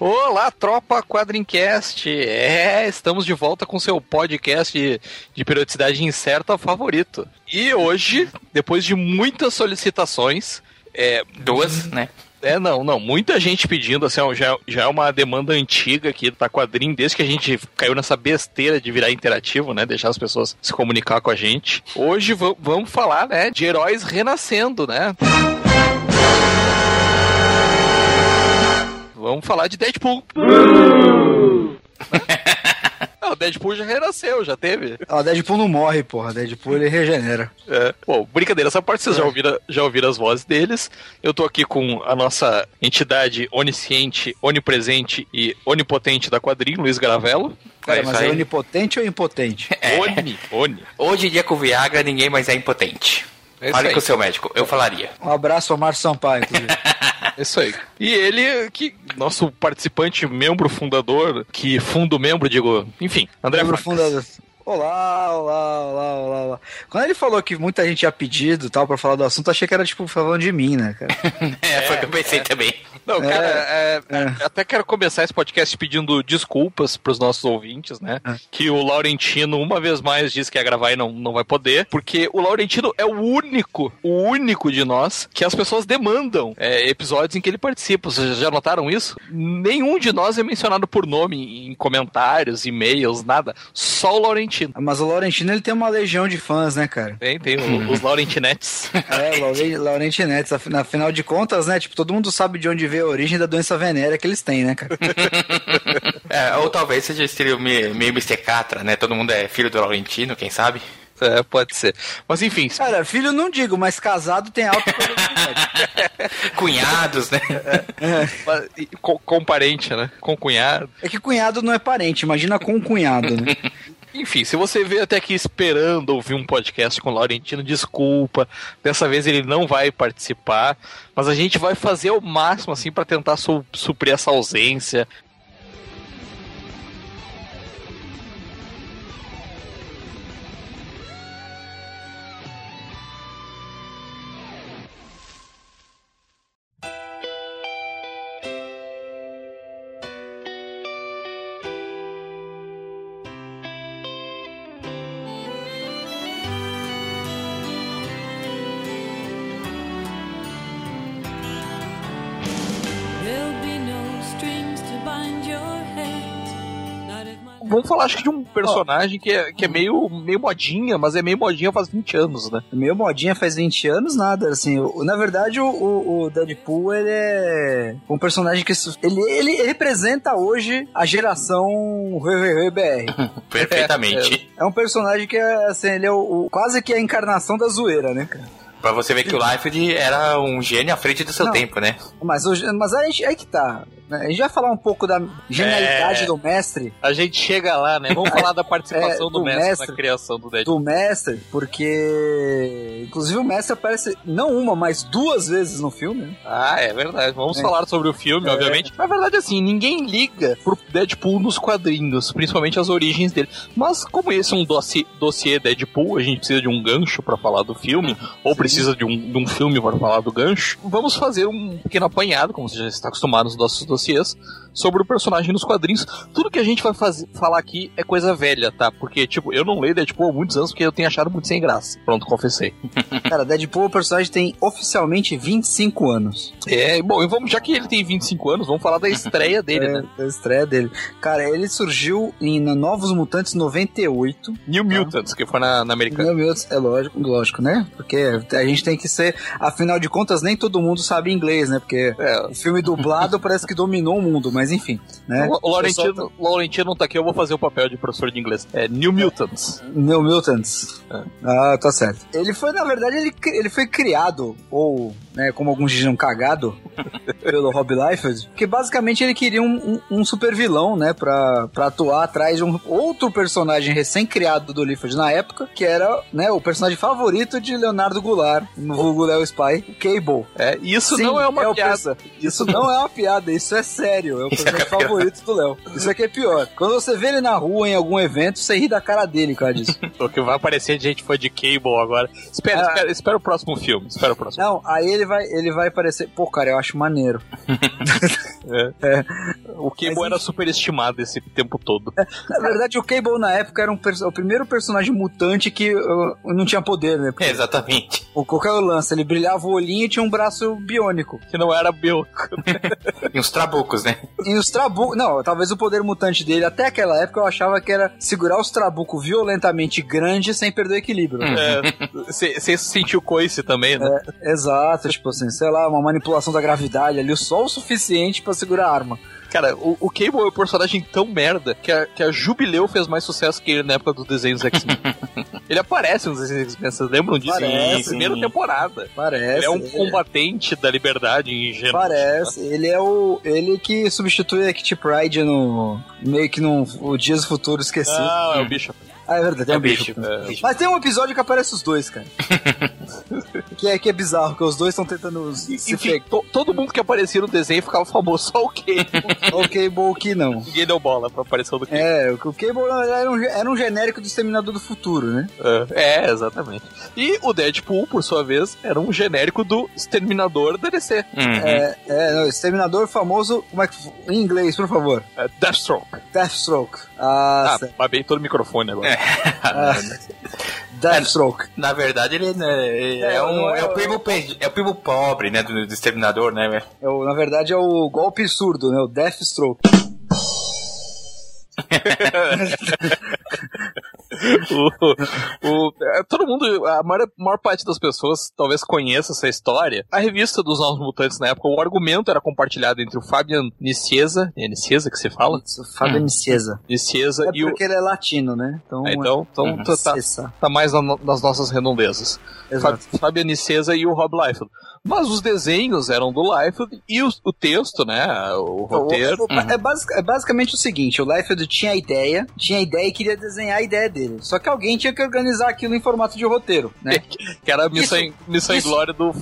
Olá, tropa Quadrincast! É, estamos de volta com seu podcast de, de periodicidade incerta favorito. E hoje, depois de muitas solicitações, é, Duas, né? é, não, não, muita gente pedindo, assim, ó, já, já é uma demanda antiga aqui da Quadrim, desde que a gente caiu nessa besteira de virar interativo, né, deixar as pessoas se comunicar com a gente. Hoje va- vamos falar, né, de heróis renascendo, né? Vamos falar de Deadpool. Não, o Deadpool já renasceu, já teve. Ó, Deadpool não morre, porra. Deadpool ele regenera. É. Bom, brincadeira, essa parte vocês já ouviram, já ouviram as vozes deles. Eu tô aqui com a nossa entidade onisciente, onipresente e onipotente da quadrinho, Luiz Garavello. Cara, É mas é onipotente ou impotente? Oni, Oni. Hoje em dia com Viagra ninguém mais é impotente. É Fale aí. com o seu médico, eu falaria. Um abraço ao Márcio Sampaio, inclusive. É Isso aí. E ele, que nosso participante, membro fundador, que fundo membro, digo, enfim, André Membro fundador. Olá, olá, olá, olá, olá. Quando ele falou que muita gente tinha pedido e tal pra falar do assunto, achei que era tipo falando de mim, né, cara? É, foi o que eu pensei também. Não, cara, é, é. até quero começar esse podcast pedindo desculpas pros nossos ouvintes, né? É. Que o Laurentino, uma vez mais, disse que ia gravar e não, não vai poder, porque o Laurentino é o único, o único de nós que as pessoas demandam é, episódios em que ele participa. Vocês já notaram isso? Nenhum de nós é mencionado por nome em comentários, e-mails, nada. Só o Laurentino. Mas o Laurentino, ele tem uma legião de fãs, né, cara? Tem, tem o- os Laurentinetes. É, Laure- Laurenti Netes, af- afinal de contas, né, tipo, todo mundo sabe de onde veio a origem da doença venérea que eles têm, né, cara? É, ou talvez seja estilo meio, meio Mr. Catra, né? Todo mundo é filho do Laurentino, quem sabe? É, pode ser. Mas enfim, Cara, filho não digo, mas casado tem alta probabilidade. Cunhados, né? com, com parente, né? Com cunhado. É que cunhado não é parente, imagina com um cunhado, né? Enfim, se você veio até aqui esperando ouvir um podcast com o Laurentino, desculpa. Dessa vez ele não vai participar, mas a gente vai fazer o máximo assim para tentar su- suprir essa ausência. Acho que de um personagem que é, que é meio, meio modinha, mas é meio modinha faz 20 anos, né? Meu modinha faz 20 anos, nada, assim, o- na verdade o, o- o Deadpool, ele é um personagem que, ele, ele representa hoje a geração BR. Perfeitamente. É um personagem que é, assim, ele é o, o- quase que a encarnação da zoeira, né, cara? Pra você ver que o Liefeld era um gênio à frente do seu Não. tempo, né? Mas, hoje, mas aí, aí que tá? A gente vai falar um pouco da genialidade É. do mestre, A gente chega lá, né? Vamos falar da participação É, do, do mestre, mestre. na criação do Deadpool. do mestre, porque inclusive o mestre aparece não uma, mas duas vezes no filme, né? Ah, é verdade. Vamos É. falar sobre o filme, É. obviamente. Na verdade, assim, ninguém liga pro Deadpool nos quadrinhos, principalmente as origens dele. Mas como esse é um dossiê, dossiê Deadpool, a gente precisa de um gancho pra falar do filme, ou precisa de um, de um filme para falar do gancho, vamos fazer um pequeno apanhado, como você já está acostumado nos nossos vocês sobre o personagem nos quadrinhos. Tudo que a gente vai fazer, falar aqui é coisa velha, tá? Porque, tipo, eu não leio Deadpool há muitos anos porque eu tenho achado muito sem graça. Pronto, confessei. Cara, Deadpool, o personagem tem oficialmente 25 anos. É, bom, e vamos, já que ele tem 25 anos, vamos falar da estreia dele, é, né? a estreia dele. Cara, ele surgiu em na Novos Mutantes 98. New Mutants, que foi na, na americana. Meu Deus, é lógico, lógico, né? Porque a gente tem que ser, afinal de contas, nem todo mundo sabe inglês, né? Porque É. o filme dublado parece que dominou o mundo, mas enfim, né? O Laurentino, o Laurentino não tá aqui, eu vou fazer o papel de professor de inglês. É New Mutants. New Mutants. É. Ah, tá certo. Ele foi, na verdade, ele, ele foi criado, ou né, como alguns dizem, cagado pelo Rob Liefeld, que basicamente ele queria um, um, um super vilão, né, pra, pra atuar atrás de um outro personagem recém-criado do Liefeld na época, que era, né, o personagem favorito de Leonardo Goulart, no vulgo Léo Spy, o Cable. É, isso Sim, não é uma é piada. Isso não é uma piada, isso é sério. É o personagem favorito do Léo. Isso aqui é pior. Quando você vê ele na rua em algum evento, você ri da cara dele, cara, disso. O que vai aparecer de gente fã de Cable agora. Espera, Ah. espera, espera o próximo filme. Espera o próximo. Não, aí ele vai, ele vai aparecer. Pô, cara, eu acho maneiro. É. O Cable Mas, era superestimado esse tempo todo. Na verdade, o Cable na época era um o primeiro personagem mutante que uh, não tinha poder, né? Porque É, exatamente. o qual que é o lance? Ele brilhava o olhinho e tinha um braço biônico. Que não era Bill. E uns trabucos, né? E os trabucos. Não, talvez o poder mutante dele, até aquela época, eu achava que era segurar os trabucos violentamente grandes sem perder o equilíbrio. Você sentiu coice também, né? Exato, tipo assim, sei lá, uma manipulação da gravidade ali, só o suficiente pra segurar a arma. Cara, o, o Cable é um personagem tão merda que a, que a Jubileu fez mais sucesso que ele na época dos desenhos X-Men. ele aparece nos desenhos X-Men, vocês lembram disso? Parece, Em primeira sim. temporada. Parece. Ele é um ele- combatente da liberdade em geral. Parece. Ele é o. Ele que substitui a Kitty Pride no. meio que no o Dias Futuros Esquecido. Não, é o bicho. Ah, é verdade, É um o bicho. bicho. É. Mas tem um episódio que aparece os dois, cara. que, é, que é bizarro, que os dois estão tentando se Enfim, to- todo mundo que aparecia no desenho ficava famoso, só o Cable. O Cable que não. Ninguém deu bola pra aparição do Cable. É, o Cable na verdade, era um, era um genérico do Exterminador do Futuro, né? É, é, exatamente. E o Deadpool, por sua vez, era um genérico do Exterminador da DC. Uhum. É, é, não, Exterminador famoso, como é que. Em inglês, por favor. É, Deathstroke. Deathstroke. Ah, Ah, babei todo o microfone agora. Deathstroke. Na verdade, ele né, é, É, um, não é é, o primo, é o primo pobre, né, do, do exterminador, né? É o- na verdade é o golpe surdo, né? O Deathstroke. o, o- é, todo mundo, a maior, maior parte das pessoas talvez conheça essa história. A revista dos Novos Mutantes na época, o argumento era compartilhado entre o Fabian Nicieza, é Nicieza que se fala? Isso, Fábio Micieza. Nicieza É e o... porque ele é latino, né? Então, É, então, então Uhum. tá, tá- tá mais na- nas nossas redondezas. Exato. Fa- Fabian Nicieza e o Rob Liefeld. Mas os desenhos eram do Liefeld e o, o texto, né, o roteiro... O- o- é, basic- é basicamente o seguinte: o Liefeld tinha a ideia, tinha a ideia e queria desenhar a ideia dele. Só que alguém tinha que organizar aquilo em formato de roteiro, né? Que era a missão, Isso- em, missão em isso- glória do.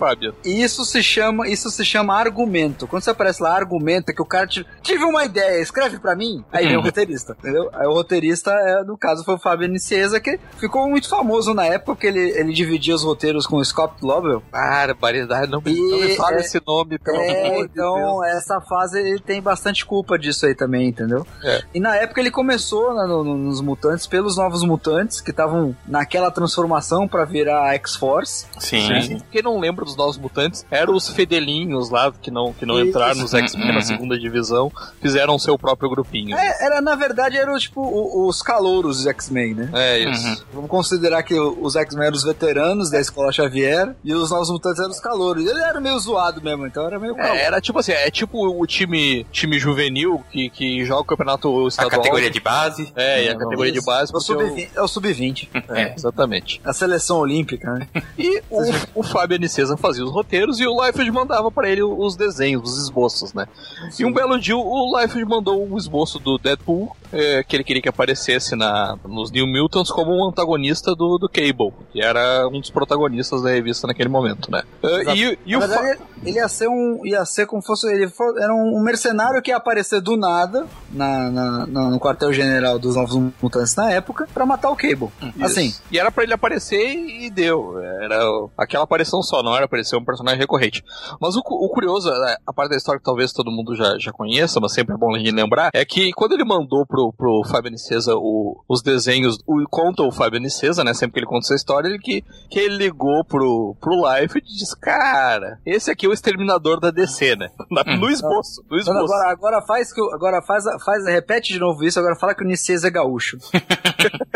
E isso se chama, isso se chama argumento. Quando você aparece lá argumenta que o cara te, tive uma ideia, escreve pra mim, aí vem o roteirista, entendeu? Aí o roteirista, é, no caso, foi o Fábio Nicieza, que ficou muito famoso na época, porque ele, ele dividia os roteiros com o Scott Lobel. Barbaridade, não, E não me fala é- esse nome, pelo É, amor de então Deus. essa fase ele tem bastante culpa disso aí também, entendeu? É. E na época ele começou né, no- no- nos mutantes, pelos novos mutantes, que estavam naquela transformação pra virar a X-Force. Sim. Quem não lembra dos Novos Mutantes eram os fedelinhos lá que não, que não Isso. entraram nos X-Men na Uhum. segunda divisão, fizeram seu próprio grupinho. É, era, na verdade, eram tipo o- os calouros dos X-Men, né? É isso. Vamos considerar que o- os X-Men eram os veteranos da escola Xavier e os novos mutantes eram os calouros. Ele era meio zoado mesmo, então era meio calor. É, era tipo assim, é tipo o time, time juvenil que, que joga o campeonato A estadual. categoria de base. É, e a categoria de isso. base. É o porque o- sub-20. É o sub-20. É, exatamente. A seleção olímpica, né? E o, o Fábio Anicesa fazia os roteiros e o Liefeld mandava pra ele os desenhos, os esboços, né? E um belo dia o Liefeld mandou um esboço do Deadpool, é, que ele queria que aparecesse na, nos New Mutants como um antagonista do, do Cable, que era um dos protagonistas da revista naquele momento, né? É, e, e Na o verdade, ele ia ser um. ia ser como fosse. Ele for- era um mercenário que ia aparecer do nada na, na- na- no quartel-general dos Novos Mutantes na época matar o Cable. Assim. Isso. E era pra ele aparecer e deu. Era aquela aparição só, não era aparecer um personagem recorrente. Mas o, o curioso, né, a parte da história que talvez todo mundo já, já conheça, mas sempre é bom a gente lembrar, é que quando ele mandou pro, pro Fábio Nicesa o- os desenhos, o, conta o Fábio Nicesa, né? Sempre que ele conta essa história, ele que, que ele ligou pro, pro Life e disse, cara, esse aqui é o exterminador da DC, né? Na- no esboço, no esboço. agora, agora faz que agora faz, faz repete de novo isso, agora fala que o Nicesa é gaúcho.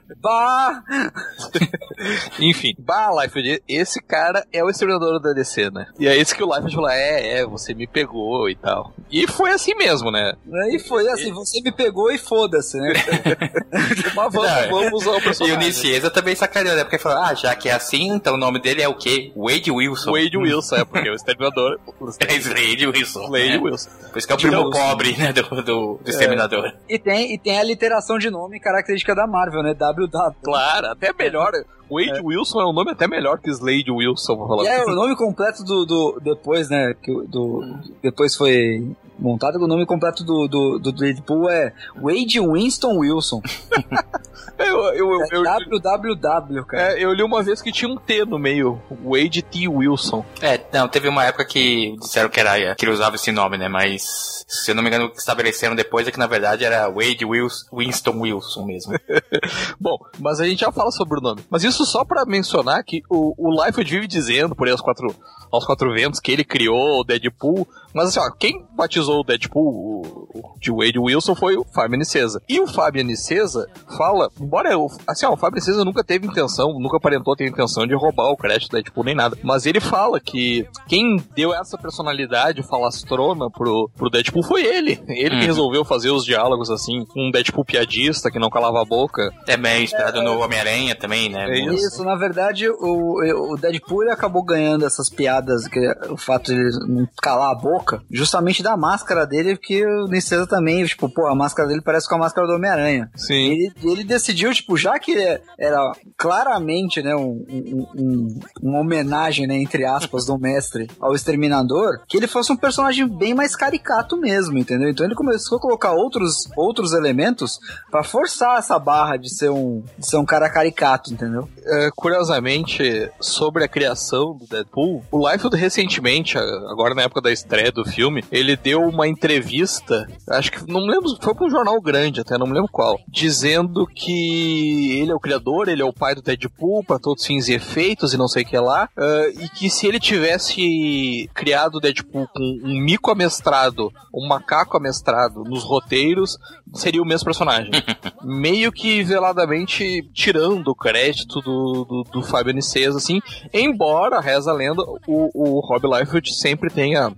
Bah! Enfim, bah, Liefeld, esse cara é o exterminador da DC, né? E é esse que o Liefeld falou, é, é, você me pegou e tal. E foi assim mesmo, né? E foi assim, você me pegou e foda-se, né? Mas vamos, Não, vamos ao E o personagem. Nicieza também sacaneou, né? Porque falou, ah, já que é assim, então o nome dele é o quê? Wade Wilson. Wade Wilson, é, porque o exterminador... É Slade Wilson. Wade né? Wilson. Por isso que é o primo Wilson. pobre, né, do, do, do Exterminador. E tem, e tem a literação de nome característica da Marvel, né? WW. Claro, até melhor. Wade Wilson é um nome até melhor que Slade Wilson, vou falar é assim. o nome completo do, do depois, né? Que, do, depois foi montado. O nome completo do, do, do Deadpool é Wade Winston Wilson. Eu, eu, eu, É eu, WWW, cara. é, eu li uma vez que tinha um T no meio. Wade T. Wilson. É, não, teve uma época que disseram que, era, que ele usava esse nome, né? Mas, se eu não me engano, o que estabeleceram depois é que na verdade era Wade Wilson, Winston Wilson mesmo. Bom, mas a gente já fala sobre o nome. Mas isso só pra mencionar que o, o Liefeld vive dizendo por aí aos quatro, aos quatro ventos que ele criou o Deadpool. Mas assim, ó, quem batizou o Deadpool o, o- de Wade Wilson foi o Fábio Nicesa. E o Fábio Nicesa fala, embora o, assim, ó, o Fábio Nicesa nunca teve intenção, nunca aparentou ter intenção de roubar o crédito do Deadpool nem nada. Mas ele fala que quem deu essa personalidade falastrona pro, pro Deadpool foi ele. Ele que Uhum. resolveu fazer os diálogos assim, um Deadpool piadista que não calava a boca. É bem inspirado no Homem-Aranha também, né? É No- Isso, na verdade, o, o Deadpool ele acabou ganhando essas piadas, que o fato de ele não calar a boca, justamente da máscara dele, que o Nicesa também, tipo, pô, a máscara dele parece com a máscara do Homem-Aranha. Sim. Ele, ele decidiu, tipo, já que era claramente, né, um, um- um- uma homenagem, né, entre aspas, do mestre ao Exterminador, que ele fosse um personagem bem mais caricato mesmo, entendeu? Então ele começou a colocar outros, outros elementos pra forçar essa barra de ser um, de ser um cara caricato, entendeu? É, curiosamente, sobre a criação do Deadpool, o Liefeld recentemente, agora na época da estreia do filme, ele deu uma entrevista, acho que não me lembro, foi pra um jornal grande até, não me lembro qual, dizendo que ele é o criador, ele é o pai do Deadpool para todos os fins e efeitos e não sei o que lá, ah, e que se ele tivesse criado o Deadpool com um mico amestrado, um macaco amestrado nos roteiros, seria o mesmo personagem. Meio que veladamente tirando o crédito do, do, do Fábio Nicesa, assim, embora, reza a lenda, o, o Rob Liefeld sempre tenha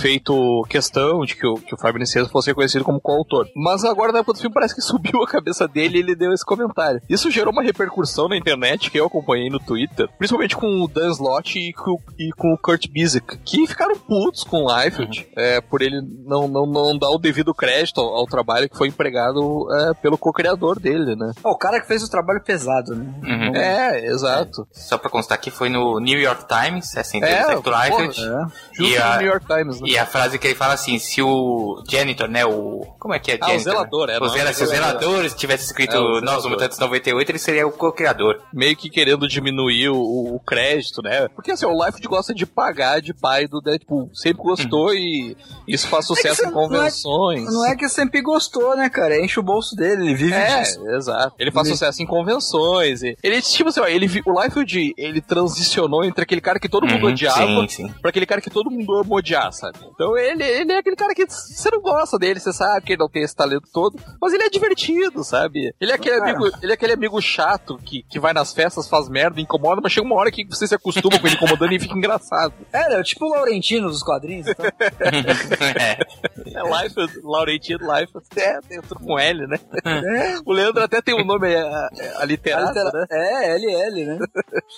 feito questão de que o, que o Fábio fosse reconhecido como coautor. Mas agora, na época do filme, parece que subiu a cabeça dele e ele deu esse comentário. Isso gerou uma repercussão na internet que eu acompanhei no Twitter, principalmente com o Dan Slott e com, e com o Kurt Busiek, que ficaram putos com o Liefeld é, por ele não, não, não dar o devido crédito ao, ao trabalho que foi empregado é, pelo co-criador dele, né? O cara que fez o trabalho pesado, né? Uhum. É, exato. Só pra constar que foi no New York Times, essa É, entrevista com o porra, Liefeld. É. Justo E a- no New York Times, né? E a frase que ele fala assim, se o janitor, né, o... Como é que é Ah, o janitor? zelador, é, O não, zela- o se o zelador. zelador tivesse escrito É, zelador. Mutantes 98, ele seria o co-criador. meio que querendo diminuir o, o crédito, né? Porque assim, o Liefeld gosta de pagar de pai do Deadpool. Sempre gostou e isso faz sucesso você em não é- convenções. Não é que sempre gostou, né, cara? Enche o bolso dele, ele vive É, disso. exato. Ele faz Ele- sucesso em convenções. e- Ele, tipo assim, ó, ele, o Liefeld, ele transicionou entre aquele cara que todo mundo Uhum, odiava sim, sim. pra aquele cara que todo mundo ama odiar, sabe? Então ele, ele é aquele cara que você não gosta dele, você sabe que ele não tem esse talento todo, mas ele é divertido, sabe? Ele é aquele, Cara. amigo, ele é aquele amigo chato que, que vai nas festas, faz merda, incomoda, mas chega uma hora que você se acostuma com ele incomodando e fica engraçado. É, é tipo o Laurentino dos quadrinhos. Então. é. É Life, Laurentino Life, é, dentro com L, né? É. O Leandro até tem um nome é, é, aliterado, Altera- né? É, LL, né?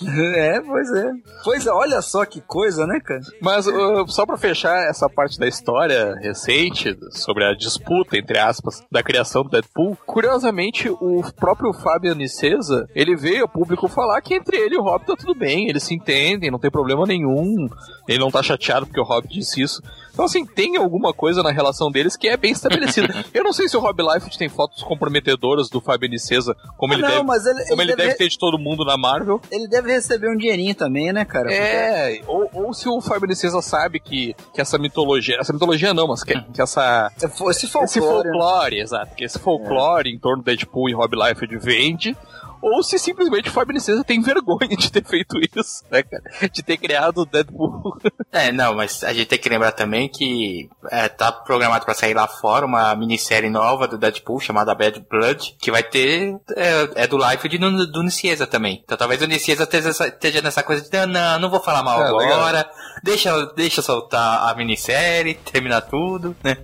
é, pois é. Pois é, olha só que coisa, né, cara? Mas uh, só pra fechar essa parte da história recente sobre a disputa, entre aspas, da criação do Deadpool, curiosamente o próprio Fábio Nicesa, ele veio ao público falar que entre ele e o Rob tá tudo bem, eles se entendem, não tem problema nenhum, ele não tá chateado porque o Rob disse isso. Então, assim, tem alguma coisa na relação deles que é bem estabelecida. Eu não sei se o Rob Liefeld tem fotos comprometedoras do Fábio Nicesa, como Ah, ele não, deve, mas ele, como ele ele deve, deve ter de todo mundo na Marvel. ele deve receber um dinheirinho também, né, cara? É, ou, ou se o Fábio Nicesa sabe que, que essa mitologia, essa mitologia não, mas que, que essa, Porque Esse folclore. esse folclore, exato, que esse folclore em torno do Deadpool e Rob Liefeld vende, ou se simplesmente o Fábio Nicesa tem vergonha de ter feito isso, né, cara? De ter criado o Deadpool. É, não, mas a gente tem que lembrar também que é, tá programado pra sair lá fora uma minissérie nova do Deadpool chamada Bad Blood, que vai ter. É, é do life de, do, do Nicieza também. Então talvez o Nicieza esteja, essa- esteja nessa coisa de não, não, não vou falar mal É, legal. agora, deixa, deixa soltar a minissérie, terminar tudo, né?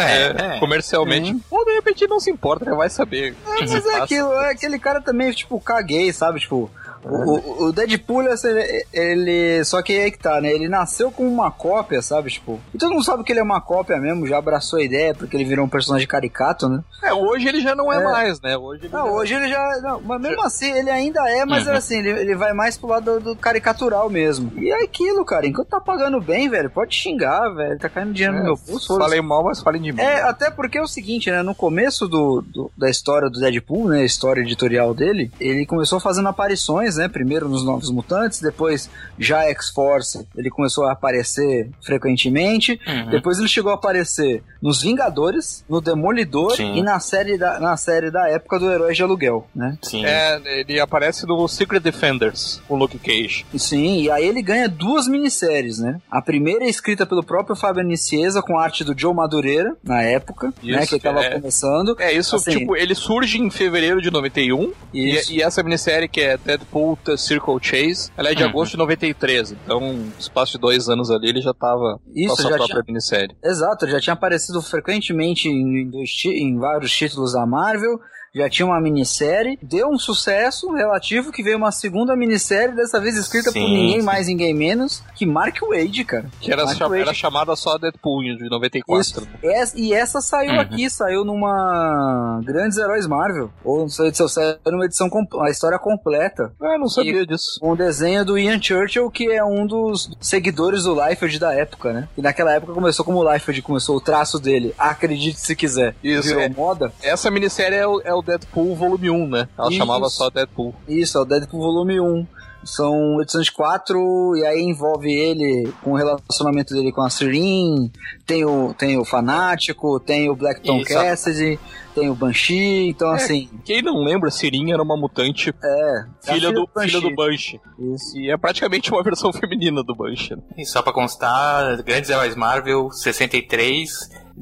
É, é. comercialmente. Ou de repente não se importa, né? Vai saber. Mas é aquilo, é aquele cara também, tipo, caguei, sabe? Tipo, o, o- Deadpool, ele, ele- Só que aí que tá, né? Ele nasceu com uma cópia, sabe? Tipo. E todo mundo sabe que ele é uma cópia mesmo, já abraçou a ideia, porque ele virou um personagem caricato, né? É, hoje ele já não é, É. mais, né? Hoje ele Não, já- hoje ele já. Não, mas mesmo assim, ele ainda é, mas é assim, ele, ele vai mais pro lado do, do caricatural mesmo. E é aquilo, cara. Enquanto tá pagando bem, velho, pode xingar, velho. Tá caindo dinheiro no meu pulso. Falei mal, mas falem de mim. É, até porque é o seguinte, né? No começo do, do- da história do Deadpool, né? A história editorial dele, ele começou fazendo aparições, né? Primeiro nos Novos Mutantes, depois já X-Force, ele começou a aparecer frequentemente. Uhum. Depois ele chegou a aparecer nos Vingadores, no Demolidor Sim. e na série, da, na série da época do Herói de Aluguel, né? Sim. É, ele aparece no Secret Defenders, o Luke Cage. Sim, e aí ele ganha duas minisséries, né? A primeira é escrita pelo próprio Fábio Nicieza, com arte do Joe Madureira, na época, né? Isso, Que ele tava é. começando. É, isso, Assim, tipo, ele surge em fevereiro de 91. Isso. E, e essa minissérie que é Deadpool The Circle Chase, ela é de Uhum. agosto de 93. Então, no espaço de dois anos ali, ele já tava Isso, com a sua própria tinha- minissérie. Exato, ele já tinha aparecido frequentemente em, em em vários títulos da Marvel, já tinha uma minissérie, deu um sucesso relativo que veio uma segunda minissérie, dessa vez escrita por Sim, ninguém sim. mais, ninguém menos, que Mark Wade, cara. Que era, Wade. era chamada só Deadpool de 94. Isso. Essa- e essa saiu Uhum. aqui, saiu numa Grandes Heróis Marvel, ou não sei se saiu numa edição, a história completa. Ah, não sabia disso. Um desenho do Ian Churchill, que é um dos seguidores do Liefeld da época, né? E naquela época começou como o Liefeld começou o traço dele. Acredite se quiser. Isso, Virou é. moda. Essa minissérie é o, é o Deadpool volume 1, né? Ela Isso. chamava só Deadpool. Isso, é o Deadpool Volume 1. São edições de quatro, e aí envolve ele com o relacionamento dele com a Sirin, tem o, tem o Fanático, tem o Black Tom Isso. Cassidy, tem o Banshee, então É, assim, Quem não lembra, Sirin era uma mutante é. filha, a do, Banshee. filha do Banshee. Isso. E é praticamente uma versão feminina do Banshee. né? E só pra constar, Grandes Heróis Marvel 63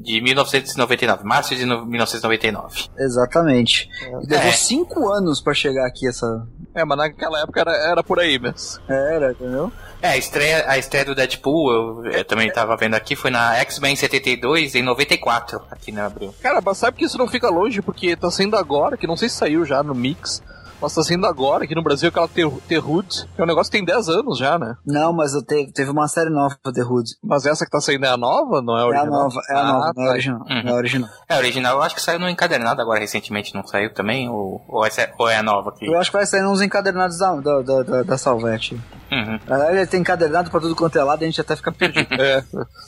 de 1999, março de no- 1999. Exatamente. E levou É. cinco anos pra chegar aqui essa. É, mas naquela época era, era por aí mesmo. Era, entendeu? É, a estreia, a estreia do Deadpool, eu, eu também tava vendo aqui, foi na X-Men 72 em 94, aqui no Abril. Cara, mas sabe que isso não fica longe, porque tá saindo agora, que não sei se saiu já no Mix, mas tá saindo agora aqui no Brasil aquela The, The Hood, que é um negócio que tem 10 anos já, né? Não, mas eu te- teve uma série nova The Hood. Mas essa que tá saindo é a nova, não é a É a original? nova, é a Ah, nova, não é a tá. original. Uhum. Não é a original. É, a original eu acho que saiu no encadernado agora recentemente, não saiu também? Ou, ou, essa é, ou é a nova aqui? Eu acho que vai sair uns encadernados da, da, da, da, da Salvete. Uhum. Na verdade, tem encadernado pra tudo quanto é lado e a gente até fica perdido. É.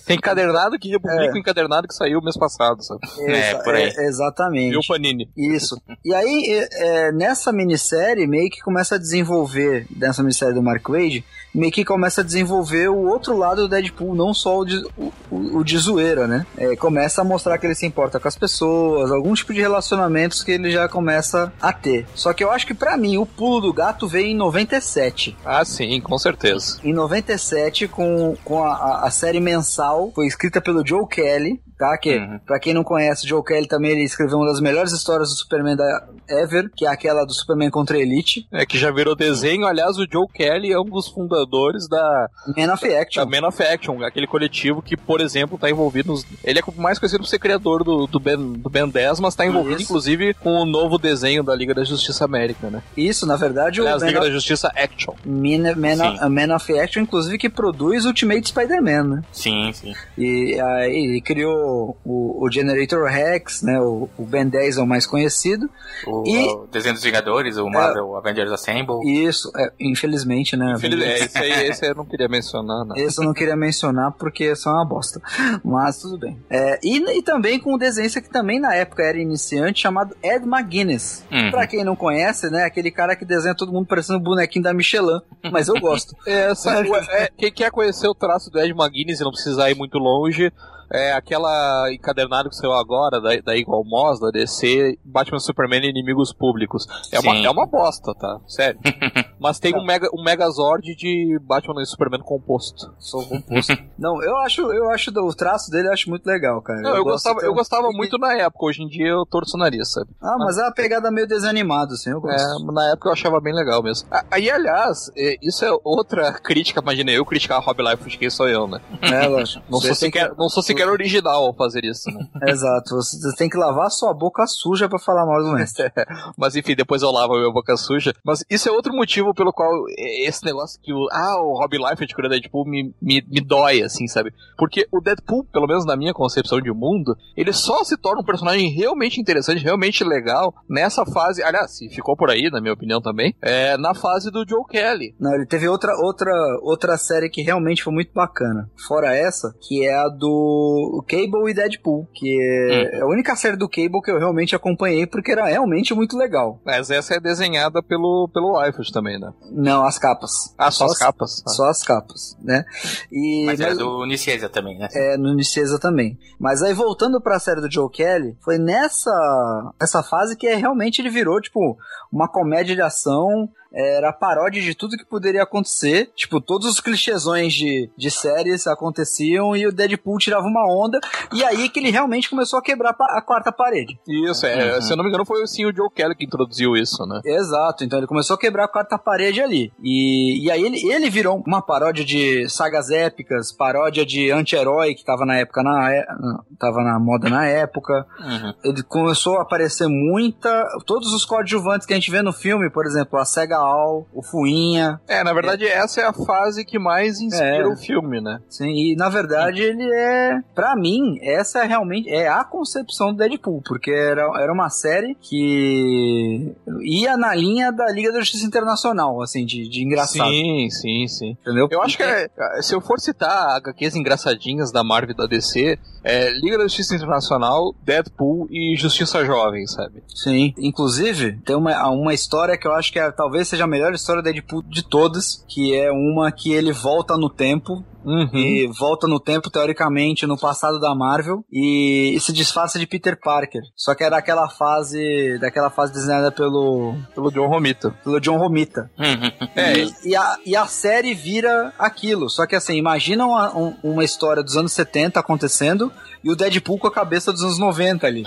Tem encadernado que republica É. o encadernado que saiu mês passado, sabe? É, Exa- por aí. é, exatamente. E o Panini. Isso. E aí, é, é, nessa minissérie, meio que começa a desenvolver, nessa minissérie do Mark Wade, meio que começa a desenvolver o outro lado do Deadpool, não só o de, o, o- de zoeira, né? É, começa a mostrar que ele se importa com as pessoas, algum tipo de relacionamentos que ele já começa a ter. Só que eu acho que pra mim, o pulo do gato veio em 97. Ah, sim, com certeza. Em 97, com, com a, a- série mensal, foi escrita pelo Joe Kelly, tá? Que, Uhum. pra quem não conhece, o Joe Kelly também ele escreveu uma das melhores histórias do Superman da ever, que é aquela do Superman contra a Elite, É que já virou desenho. Aliás, o Joe Kelly é um dos fundadores da, Man of da Action. Man of Action, aquele coletivo que, por exemplo, tá envolvido nos. Ele é mais conhecido por ser criador do, do, ben, do Ben 10, mas tá envolvido, Isso. inclusive, com o novo desenho da Liga da Justiça América, né? Isso, na verdade, o Aliás, Man Liga of, da Justiça Action. Man, Man, Man of Action, inclusive, que produz Ultimate Spider-Man, né? Sim, sim. E aí ele criou o, o Generator Rex, né? O, o Ben 10 é o mais conhecido. O, E- o desenho dos Vingadores, o Marvel Avengers Assemble. Isso, é, infelizmente, né? Infeliz- É, esse aí esse eu não queria mencionar, né? Esse eu não queria mencionar porque é uma bosta. Mas tudo bem. É, e, e também com um desenhista que também na época era iniciante, chamado Ed McGuinness. Uhum. Pra quem não conhece, né? Aquele cara que desenha todo mundo parecendo um bonequinho da Michelin. Mas eu gosto. É, é, quem quer conhecer o traço do Ed McGuinness e não precisar ir muito longe, é aquela encadernado que saiu agora, da, da Eagle Moss, da DC, Batman Superman e Inimigos Públicos. É uma, é uma bosta, tá? Sério. Mas tem um, mega, um Megazord de Batman e Superman composto. Sou composto. Não, eu acho, eu acho o traço dele eu acho muito legal, cara. Não, eu, gosto gostava, eu gostava muito na época, hoje em dia eu torço o nariz, sabe? Ah, mas é uma pegada meio desanimada, assim, eu gosto. É, na época eu achava bem legal mesmo. Ah, Aí, aliás, é, isso é outra crítica, imagina eu criticar a Rob Liefeld, quem sou eu, né? É, lógico. Não sou, sequer, não sou sequer original ao fazer isso, né? Exato, você tem que lavar sua boca suja pra falar mal do mestre. Mas enfim, depois eu lavo a minha boca suja. Mas isso é outro motivo pelo qual esse negócio que o. Ah, o Rob Liefeld o Deadpool me, me, me dói, assim, sabe? Porque o Deadpool, pelo menos na minha concepção de mundo, ele só se torna um personagem realmente interessante, realmente legal nessa fase. Aliás, se ficou por aí, na minha opinião também, é na fase do Joe Kelly. Não, ele teve outra, outra, outra série que realmente foi muito bacana. Fora essa, que é a do Cable e Deadpool, que é a única série do Cable que eu realmente acompanhei porque era realmente muito legal. Mas essa é desenhada pelo, pelo Liefeld também, né? Não, as capas. Ah, só as capas. Ah. Só as capas, né? E, Mas era do Unicesa também, né? É, no Unicesa também. Mas aí voltando pra série do Joe Kelly, foi nessa essa fase que é, realmente ele virou, tipo, uma comédia de ação, era paródia de tudo que poderia acontecer. Tipo, todos os clichêsões de, de séries aconteciam e o Deadpool tirava uma onda. E aí que ele realmente começou a quebrar a quarta parede. Isso, é. Uhum. Se eu não me engano, foi sim o Joe Kelly que introduziu isso, né? Exato, então ele começou a quebrar a quarta parede ali. E, e aí ele, ele virou uma paródia de sagas épicas, paródia de anti-herói que tava na época na, é- tava na moda na época. Uhum. Ele começou a aparecer muita. Todos os coadjuvantes que a gente vê no filme, por exemplo, a Sega O Fuinha. É, na verdade, essa é a fase que mais inspira É. o filme, né? Sim, e na verdade ele é. Pra mim, essa é realmente é a concepção do Deadpool, porque era, era uma série que ia na linha da Liga da Justiça Internacional, assim, de, de engraçado. Sim, sim, sim. Entendeu? Eu acho que é, se eu for citar HQs engraçadinhas da Marvel e da DC, é Liga da Justiça Internacional, Deadpool e Justiça Jovem, sabe? Sim. Inclusive, tem uma, uma história que eu acho que é, talvez seja a melhor história do Deadpool de todas, que é uma que ele volta no tempo. Uhum. E volta no tempo, teoricamente, no passado da Marvel e, e se disfarça de Peter Parker. Só que era aquela fase. daquela fase desenhada pelo. Pelo John Romita. pelo John Romita. Uhum. É, E, e a, e a série vira aquilo. Só que assim, imagina uma, um- uma história dos anos 70 acontecendo e o Deadpool com a cabeça dos anos 90 ali.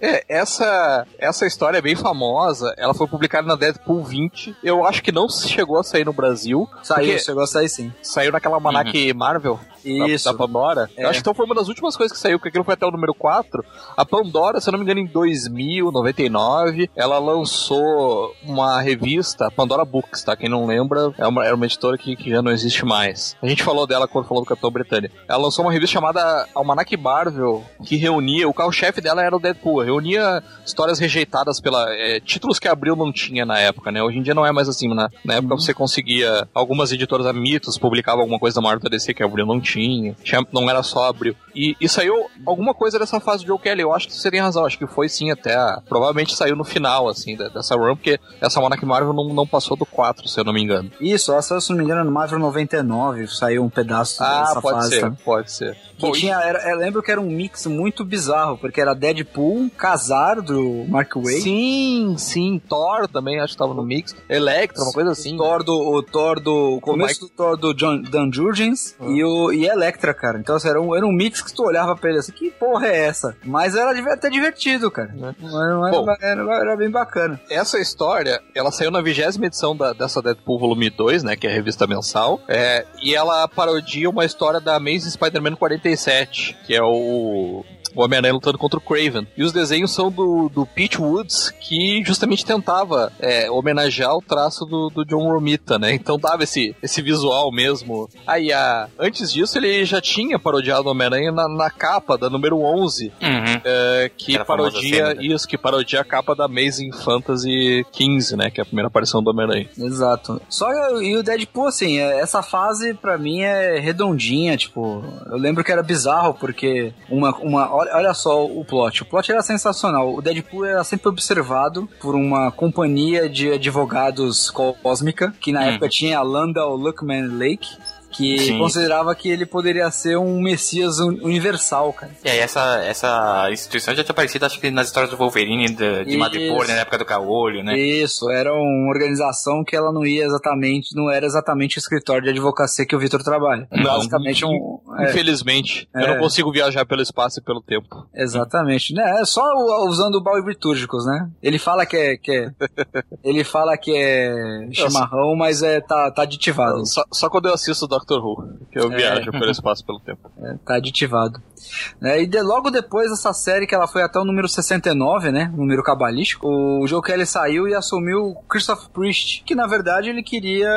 É, essa, essa história é bem famosa. Ela foi publicada na Deadpool 20. Eu acho que não chegou a sair no Brasil. Saiu, chegou a sair sim. Saiu naquela almanac Marvel. da- Isso. Da, Pandora. É. Eu acho que então foi uma das últimas coisas que saiu, porque aquilo foi até o número 4. A Pandora, se eu não me engano, em 2000, 99, ela lançou uma revista, Pandora Books, tá? Quem não lembra, é uma, era uma editora que, que já não existe mais. A gente falou dela quando falou do Capitão Britânia. Ela lançou uma revista chamada Almanac Marvel, que reunia, o carro-chefe dela era o Deadpool, reunia histórias rejeitadas pela. é, títulos que a Abril não tinha na época, né? Hoje em dia não é mais assim, né? Na época você conseguia. Algumas editoras, a Mitos, publicavam alguma coisa da Marvel da DC que a Abril não tinha. tinha não era só Abril. E, e saiu alguma coisa dessa fase do Joe Kelly. Eu acho que você tem razão. Acho que foi sim até. a- provavelmente saiu no final, assim, da- dessa run, porque essa Almanac Marvel não, não passou do 4, se eu não me engano. Isso, ela saiu, se não me engano, no Marvel 99, saiu um pedaço Ah, dessa pode fase. ser, tá? pode ser. Que Bom, tinha, era, eu lembro que era um mix muito bizarro, porque era Deadpool, Casar do Mark Waid, Sim, sim, Thor também, acho que tava no mix. Electra, uma coisa assim. o Thor do, o Thor do o começo do Thor do John, Dan Jurgens Ah. e o e Electra, cara. Então assim, era, um, era um mix que tu olhava pra ele assim, que porra é essa? Mas era até divertido, cara. Né? Era, Bom. era, era bem bacana. Essa história, ela saiu na vigésima edição da- dessa Deadpool Volume 2, né, que é a revista mensal, é, e ela parodia uma história da Amazing Spider-Man 47, que é o... O Homem-Aranha lutando contra o Craven. E os desenhos são do, do Pete Woods, que justamente tentava é, homenagear o traço do, do John Romita, né? Então dava esse, esse visual mesmo. Aí, a, antes disso, ele já tinha parodiado o Homem-Aranha na, na capa da número 11, Uhum. é, que Era parodia cena, né? isso, que parodia a capa da Amazing Fantasy 15, né? Que é a primeira aparição do Homem-Aranha. Exato. Só que, e o Deadpool, assim, é- essa fase pra mim é redondinha, tipo, eu lembro que era bizarro porque uma, uma olha, olha só o plot. O plot era sensacional. O Deadpool era sempre observado por uma companhia de advogados cósmica, que na Hum. época tinha a Landau Luckman Lake. Que Sim. considerava que ele poderia ser um messias un- universal, cara. E aí essa, essa instituição já tinha aparecido, acho que nas histórias do Wolverine, de, de. Madripoor, né, na época do caolho, né? Isso, era uma organização que ela não ia exatamente, não era exatamente o escritório de advocacia que o Vitor trabalha. Não, Basicamente um. é, Infelizmente, eu É. não consigo viajar pelo espaço e pelo tempo. exatamente. Né, é só o- usando balibritúrgicos, né? Ele fala que é. Que é ele fala que é chimarrão, mas é, tá, tá aditivado. Só, só quando eu assisto Doctor Who, que eu É. viajo pelo espaço pelo tempo. É, tá aditivado. Né, e de- logo depois dessa série, que ela foi até o número 69, né? Número cabalístico, o Joe Kelly saiu e assumiu o Christopher Priest, que na verdade ele queria.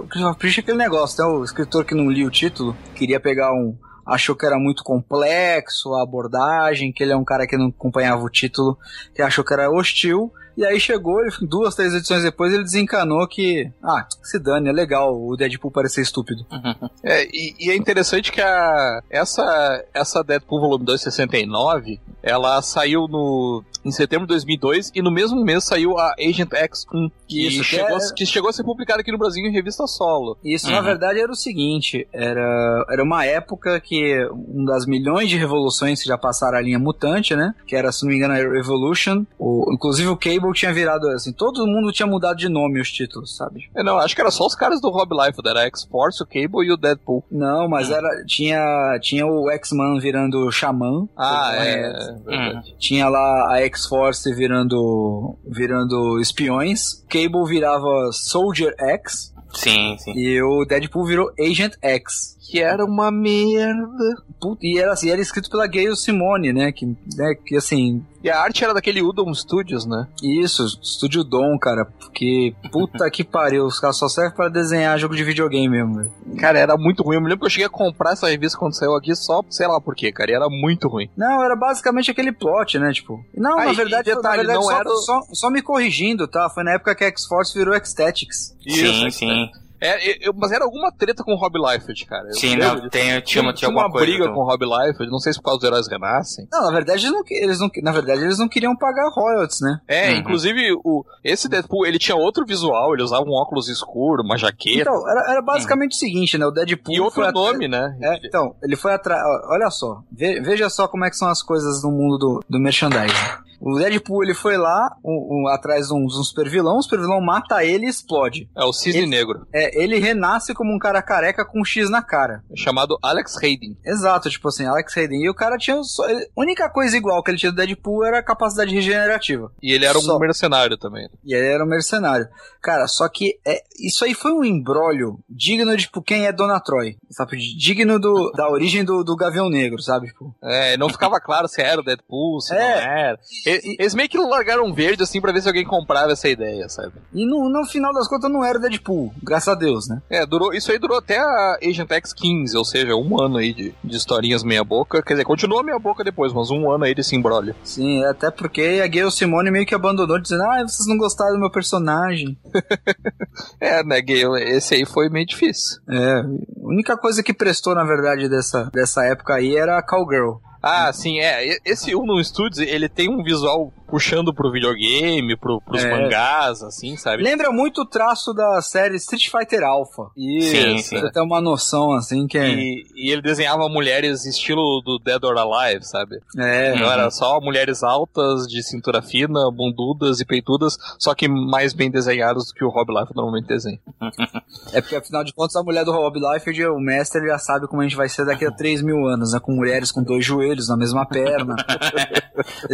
O Christopher Priest é aquele negócio, né? O escritor que não lia o título, queria pegar um. Achou que era muito complexo a abordagem, que ele é um cara que não acompanhava o título, que achou que era hostil. E aí chegou, ele- duas, três edições depois, ele desencanou que. Ah, se dane, é legal o Deadpool parecer estúpido. É, e, e é interessante que a, essa, essa Deadpool Volume 2 69, ela saiu no, em setembro de 2002 e no mesmo mês saiu a Agent X1, que, Isso, que chegou, é- a- que chegou a ser publicada aqui no Brasil em revista solo. Isso, na Uhum. verdade, era o seguinte: era, era uma época que uma das milhões de revoluções que já passaram a linha mutante, né? Que era, se não me engano, a Revolution. O, inclusive o Cable tinha virado assim, todo mundo tinha mudado de nome os títulos, sabe? É, não, acho que era só os caras do Rob Life, era a X-Force, o Cable e o Deadpool. Não, mas Hum. era. Tinha, tinha o X-Man virando Xamã. Ah, é, conhece. é verdade. Tinha lá a X-Force virando, virando espiões. Cable virava Soldier X. Sim, sim. E o Deadpool virou Agent X. Que era uma merda. Puta, e era assim, era escrito pela Gayle Simone, né? Que, né, que assim, E a arte era daquele Udon Studios, né? isso, Estúdio Dom, cara. Porque, puta que pariu, os caras só servem pra desenhar jogo de videogame mesmo. Cara, era muito ruim. Eu me lembro que eu cheguei a comprar essa revista quando saiu aqui só, sei lá por quê, cara. E era muito ruim. Não, era basicamente aquele plot, né? Tipo. Não, Ah, na verdade, detalhe, na verdade não só, era o- só, só me corrigindo, tá? Foi na época que a X-Force virou X-Tactics. sim, é- sim. É, eu- mas era alguma treta com o Rob Liefeld, cara. Eu Sim, não, tem, tinha, tinha, tinha, uma coisa. briga do- com o Rob Liefeld, não sei se por causa dos heróis renascem. Não, na verdade, eles não, eles não, na verdade, eles não queriam pagar royalties, né? É, Uhum. inclusive o, esse Deadpool, ele tinha outro visual, ele usava um óculos escuro, uma jaqueta Então, era, era basicamente o seguinte, né? O Deadpool. e outro nome, né? É, então, ele foi atrás. Olha só, ve- veja só como é que são as coisas no mundo do, do merchandising. O Deadpool ele foi lá um- um- atrás de um, um super vilão, o super vilão mata ele e explode. É o Cisne Ele- Negro, É, ele renasce como um cara careca com um X na cara. chamado Alex Hayden. Exato, tipo assim, Alex Hayden. E o cara tinha. Só, ele- a única coisa igual que ele tinha do Deadpool era a capacidade regenerativa. E ele era um Só. mercenário também. E ele era um mercenário. Cara, só que é, isso aí foi um embrólio digno de tipo, quem é Dona Troy. Sabe? Digno do, da origem do, do Gavião Negro, sabe? Tipo, É, não ficava claro se era o Deadpool, se É. não era. Eles meio que largaram verde assim pra ver se alguém comprava essa ideia, sabe? E no, no final das contas não era o Deadpool, graças a Deus, né? É, durou, isso aí durou até a Agent X 15, ou seja, um ano aí de, de historinhas meia boca. Quer dizer, continuou meia boca depois, mas um ano aí desse embrólio. Sim, até porque a Gayle Simone meio que abandonou, dizendo, ah, vocês não gostaram do meu personagem. É, né, Gale? Esse aí foi meio difícil. É, a única coisa que prestou, na verdade, dessa, dessa época aí era a Cowgirl. Ah, sim, é. Esse Uno Studios, ele tem um visual puxando pro videogame, pro, pros É. mangás, assim, sabe? Lembra muito o traço da série Street Fighter Alpha. Sim, Isso. sim. Pra ter uma noção, assim, que é... E, e ele desenhava mulheres estilo do Dead or Alive, sabe? É, Então era só mulheres altas, de cintura fina, bundudas e peitudas, só que mais bem desenhadas do que o Rob Life normalmente desenha. é porque, afinal de contas, a mulher do Rob Liefeld, o mestre, ele já sabe como a gente vai ser daqui a 3 mil anos, né? Com mulheres com dois joelhos na mesma perna.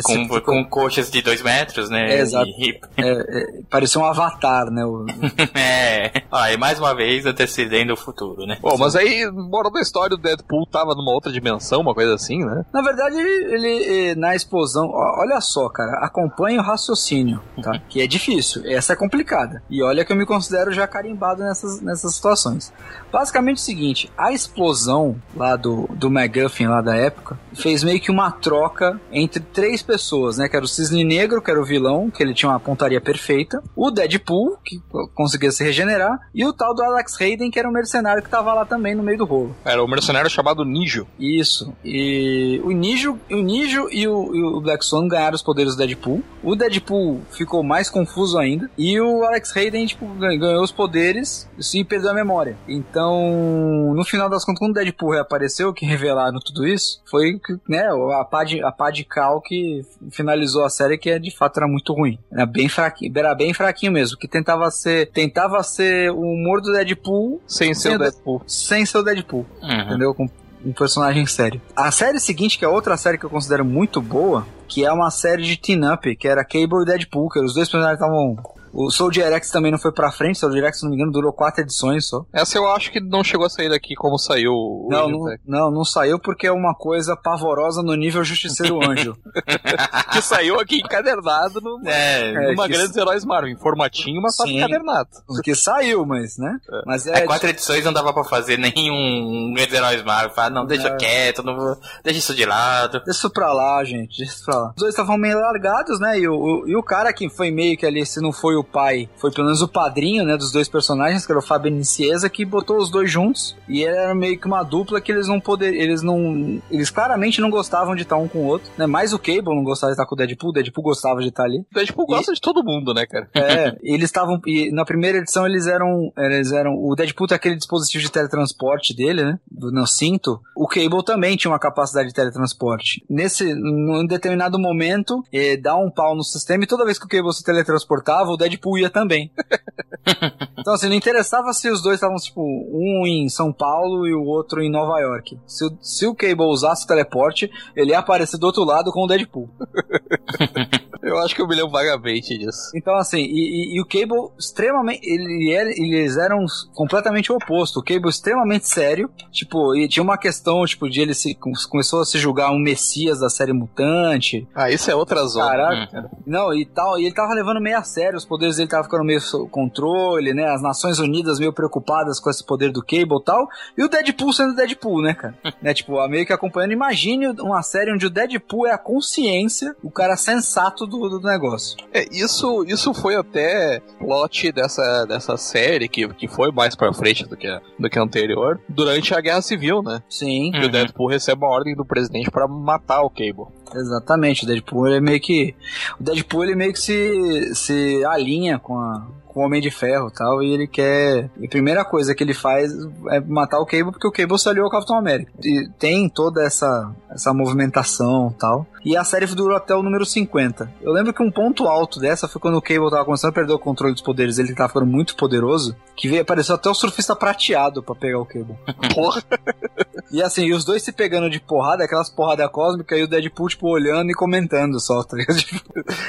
Com, tipo- com coxas de dois metros, né? É, exato. E- é, é, parecia um avatar, né? O- é. E mais uma vez antecedendo o futuro, né? Bom, mas aí, moral da história, o Deadpool tava numa outra dimensão, uma coisa assim, né? Na verdade, ele, ele, eh, na explosão, ó, olha só, cara, acompanha o raciocínio, tá? Que é difícil, essa é complicada. E olha que eu me considero já carimbado nessas, nessas situações. Basicamente é o seguinte, a explosão lá do, do MacGuffin lá da época fez meio que uma troca entre três pessoas, né? Que era o Cisne Cisne Negro, que era o vilão, que ele tinha uma pontaria perfeita. O Deadpool, que conseguia se regenerar. E o tal do Alex Hayden, que era um mercenário que tava lá também no meio do rolo. Era o mercenário chamado Nijo. Isso. E o Nijo, o Nijo e, o, e o Black Swan ganharam os poderes do Deadpool. O Deadpool ficou mais confuso ainda. E o Alex Hayden, tipo, gan- ganhou os poderes e perdeu a memória. Então, no final das contas, quando o Deadpool reapareceu, que revelaram tudo isso, foi né, a pá de, a pá de cal que finalizou a série, que é, de fato era muito ruim. Era bem fraquinho, era bem fraquinho mesmo, que tentava ser, tentava ser o humor do Deadpool Sem ser o Deadpool. sem ser o Deadpool Uhum. entendeu? Com um personagem sério. A série seguinte, que é outra série que eu considero muito boa, que é uma série de team-up, que era Cable e Deadpool, que os dois personagens estavam... O Soldier X também não foi pra frente, Soldier X, se não me engano, durou quatro edições só. Essa eu acho que não chegou a sair daqui como saiu o Não, não, não, não saiu porque é uma coisa pavorosa no nível Justiceiro Anjo. Que saiu aqui encadernado no, É, É, numa que- Grandes Heróis Marvel. Em formatinho, mas só Sim. encadernado. que saiu, mas, né? Mas É, é... quatro edições não dava pra fazer nenhum Grandes Heróis Marvel. Fala, não, deixa É. quieto, não vou- deixa isso de lado. Deixa isso pra lá, gente. Deixa isso pra lá. Os dois estavam meio largados, né? E o, o- e o cara que foi meio que ali, se não foi o pai, foi pelo menos o padrinho, né? Dos dois personagens, que era o Fábio Nicieza, que botou os dois juntos. E era meio que uma dupla que eles não poderiam. Eles não. Eles claramente não gostavam de estar um com o outro, né? Mais o Cable não gostava de estar com o Deadpool, o Deadpool gostava de estar ali. O Deadpool gosta de todo mundo, né, cara? É, eles estavam. e Na primeira edição eles eram. Eles eram. O Deadpool tem aquele dispositivo de teletransporte dele, né? Do no cinto. O Cable também tinha uma capacidade de teletransporte. Nesse. Num determinado momento, eh, dá um pau no sistema e toda vez que o Cable se teletransportava, o Deadpool ia também. então, assim, não interessava se os dois estavam, tipo, um em São Paulo e o outro em Nova York. Se, o- se o Cable usasse o teleporte, ele ia aparecer do outro lado com o Deadpool. Eu acho que eu me lembro vagamente disso. Então, assim, e, e- e o Cable extremamente. Ele, era- eles eram completamente o oposto. O Cable extremamente sério. Tipo, e tinha uma questão, tipo, de ele se, com- começou a se julgar um messias da série mutante. Ah, isso é outra zona. Caraca. Não, e tal. E ele tava levando meio a sério. Os poderes dele estavam ficando meio sob controle, né? As Nações Unidas meio preocupadas com esse poder do Cable e tal. E o Deadpool sendo Deadpool, né, cara? né? Tipo, a meio que acompanhando. Imagine uma série onde o Deadpool é a consciência, o cara sensato do, do negócio. É, isso, isso foi até plot dessa, dessa série, que, que foi mais pra frente do que, a, do que a anterior, durante a Guerra Civil, né? Sim. Que o Deadpool recebe uma ordem do presidente pra matar o Cable. Exatamente, o Deadpool ele meio que. O Deadpool ele meio que se, se alinha com, a, com o Homem de Ferro e tal, e ele quer. E a primeira coisa que ele faz é matar o Cable, porque o Cable se aliou ao Capitão América. E tem toda essa, essa movimentação e tal. E a série durou até o número 50. Eu lembro que um ponto alto dessa foi quando o Cable tava começando a perder o controle dos poderes que tava ficando muito poderoso, que veio apareceu até o surfista prateado pra pegar o Cable. Porra! E assim, e os dois se pegando de porrada, aquelas porradas cósmicas, e o Deadpool, tipo, olhando e comentando só, tá ligado? Tipo,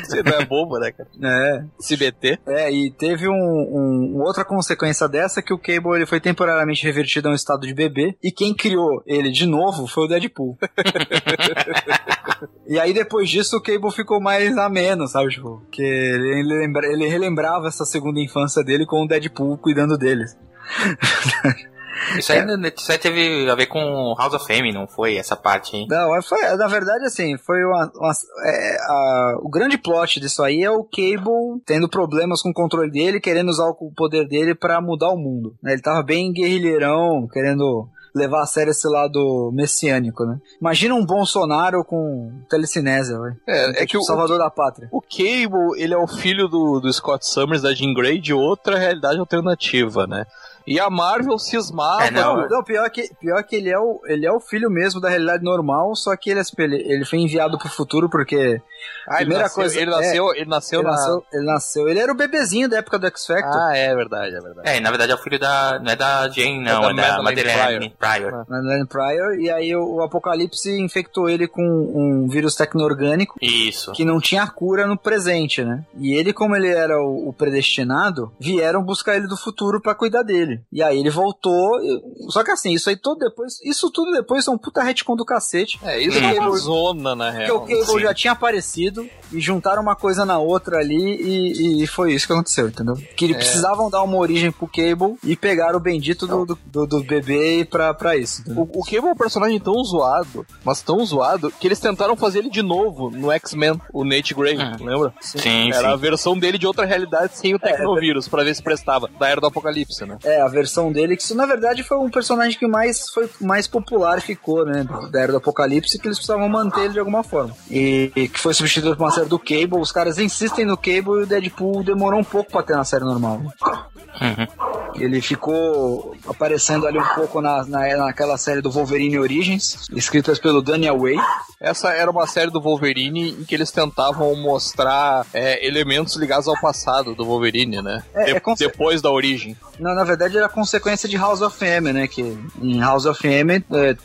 Você não é bobo, né, cara? é. Se meter. É, e teve um, um- uma outra consequência dessa que o Cable ele foi temporariamente revertido a um estado de bebê, e quem criou ele de novo foi o Deadpool. e aí depois disso o Cable ficou mais ameno, sabe? Tipo, que ele, lembra, ele relembrava essa segunda infância dele com o Deadpool cuidando deles. Isso aí, isso aí teve a ver com House of Fame, não foi essa parte, hein? Não, é- foi, na verdade, assim, foi uma. uma- é, a- o grande plot disso aí é o Cable tendo problemas com o controle dele, querendo usar o poder dele pra mudar o mundo. né? Ele tava bem guerrilheirão, querendo levar a sério esse lado messiânico, né? Imagina um Bolsonaro com telecinésia, velho. É, é que o, Salvador da pátria. o Cable, ele é o filho do, do Scott Summers, da Jean Grey, de outra realidade alternativa, né? E a Marvel cismava... É, não, Não, não, pior que, pior que ele é, o, ele é o filho mesmo da realidade normal, só que ele, ele, ele foi enviado pro futuro porque Ah, ele primeira nasceu, coisa- ele é. nasceu, ele nasceu ele, na... nasceu, ele nasceu. Ele era o bebezinho da época do X Factor. Ah, é verdade, é verdade. É, na verdade é o filho da. Não é da Jane, não, da é da, Madeleine Madeleine Pryor. Madeleine Pryor, e aí o, o Apocalipse infectou ele com um vírus tecno-orgânico Isso. que não tinha cura no presente, né? E ele, como ele era o, o predestinado, vieram buscar ele do futuro pra cuidar dele. Dele. E aí ele voltou. e- Só que assim, isso aí todo depois. Isso tudo depois é um puta retcon do cacete. É, isso é uma zona, na Porque real. o Cable Sim. já tinha aparecido e juntaram uma coisa na outra ali e, e foi isso que aconteceu, entendeu? Que eles precisavam dar uma origem pro Cable e pegaram o bendito do, do, do- do bebê pra, pra isso. entendeu? O, o Cable é um personagem tão zoado, mas tão zoado, que eles tentaram fazer ele de novo no X-Men, o Nate Gray, lembra? Sim, Era a sim. versão dele de outra realidade sem o Tecnovírus, pra ver se prestava, da Era do Apocalipse, né? É, a versão dele, que isso na verdade foi um personagem que mais foi mais popular ficou, né? Da Era do Apocalipse, que eles precisavam manter ele de alguma forma. E, e que foi substituído por uma série do Cable. Os caras insistem no Cable e o Deadpool demorou um pouco pra ter na série normal. né? Ele ficou aparecendo ali um pouco na, na, naquela série do Wolverine Origins, escritas pelo Daniel Way. Essa era uma série do Wolverine em que eles tentavam mostrar é, elementos ligados ao passado do Wolverine, né? É, De- é conce- Depois da origem. Na, na verdade, era consequência de House of M, né? Que em House of M, é,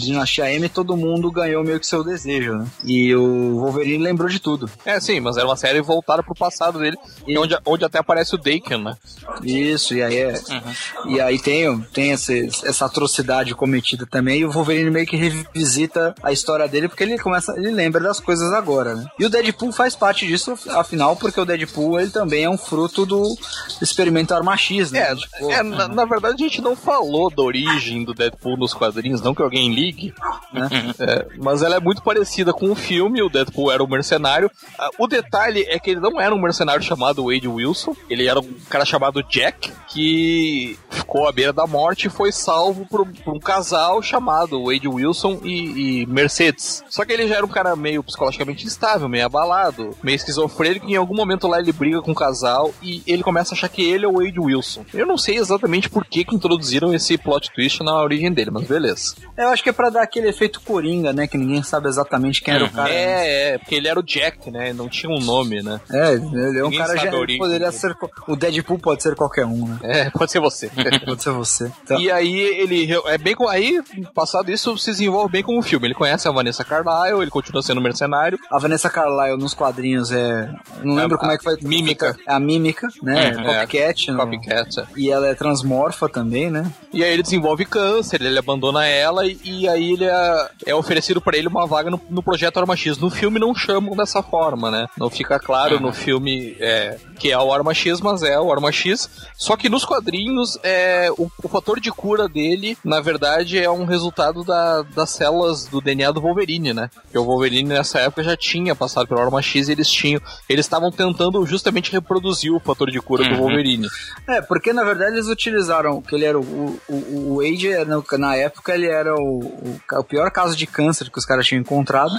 Dinastia M, todo mundo ganhou meio que seu desejo, né? E o Wolverine lembrou de tudo. É, sim, mas era uma série voltada pro passado dele, E- onde, onde até aparece o Daken, né? Isso, e aí é. E aí tem, tem esse- essa atrocidade cometida também, e o Wolverine meio que revisita a história dele, porque ele começa. ele lembra das coisas agora, né? E o Deadpool faz parte disso, afinal, porque o Deadpool ele também é um fruto do experimento Arma X, né? É, Tipo, é, na, na verdade a gente não falou da origem do Deadpool nos quadrinhos, não que alguém ligue, né? É, mas ela é muito parecida com o filme, o Deadpool era um mercenário. Ah, O detalhe é que ele não era um mercenário chamado Wade Wilson, ele era um cara chamado Jack, que ficou à beira da morte e foi salvo por, por um casal chamado Wade Wilson e, e Mercedes. Só que ele já era um cara meio psicologicamente instável, meio abalado, meio esquizofrênico, e em algum momento lá ele briga com o casal e ele começa a achar que ele é o Wade Wilson. Eu não sei exatamente por que, que introduziram esse plot twist na origem dele, mas beleza. Eu acho que é pra dar aquele efeito coringa, né? Que ninguém sabe exatamente quem era o cara. né? É, é, porque ele era o Jack, né? Não tinha um nome, né? É, ele é um Ninguém cara já poderia dele. ser. O Deadpool pode ser qualquer um, né? É, pode ser você. Pode ser você. Então, E aí ele é bem com aí passado isso se desenvolve bem com o filme. Ele conhece a Vanessa Carlyle, ele continua sendo mercenário. a Vanessa Carlyle nos quadrinhos é. não lembro A- como é que foi. Mímica. É a mímica, né? É, Copycat. no- Copycat. é. E ela é transmorfa também, né? E aí ele desenvolve câncer, ele abandona ela e, e aí ele é, é oferecido pra ele uma vaga no, no projeto Arma X. No filme não chamam dessa forma, né? Não fica claro no filme é, que é o Arma X, mas é o Arma X. Só que nos quadrinhos é, o, o fator de cura dele, na verdade, é um resultado da- das células do DNA do Wolverine, né? Porque o Wolverine nessa época já tinha passado pelo Arma X e eles tinham. Eles estavam tentando justamente reproduzir o fator de cura do Wolverine. É, porque na verdade eles utilizaram que ele era o, o, o Wade, no- na época ele era o, o, o pior caso de câncer que os caras tinham encontrado.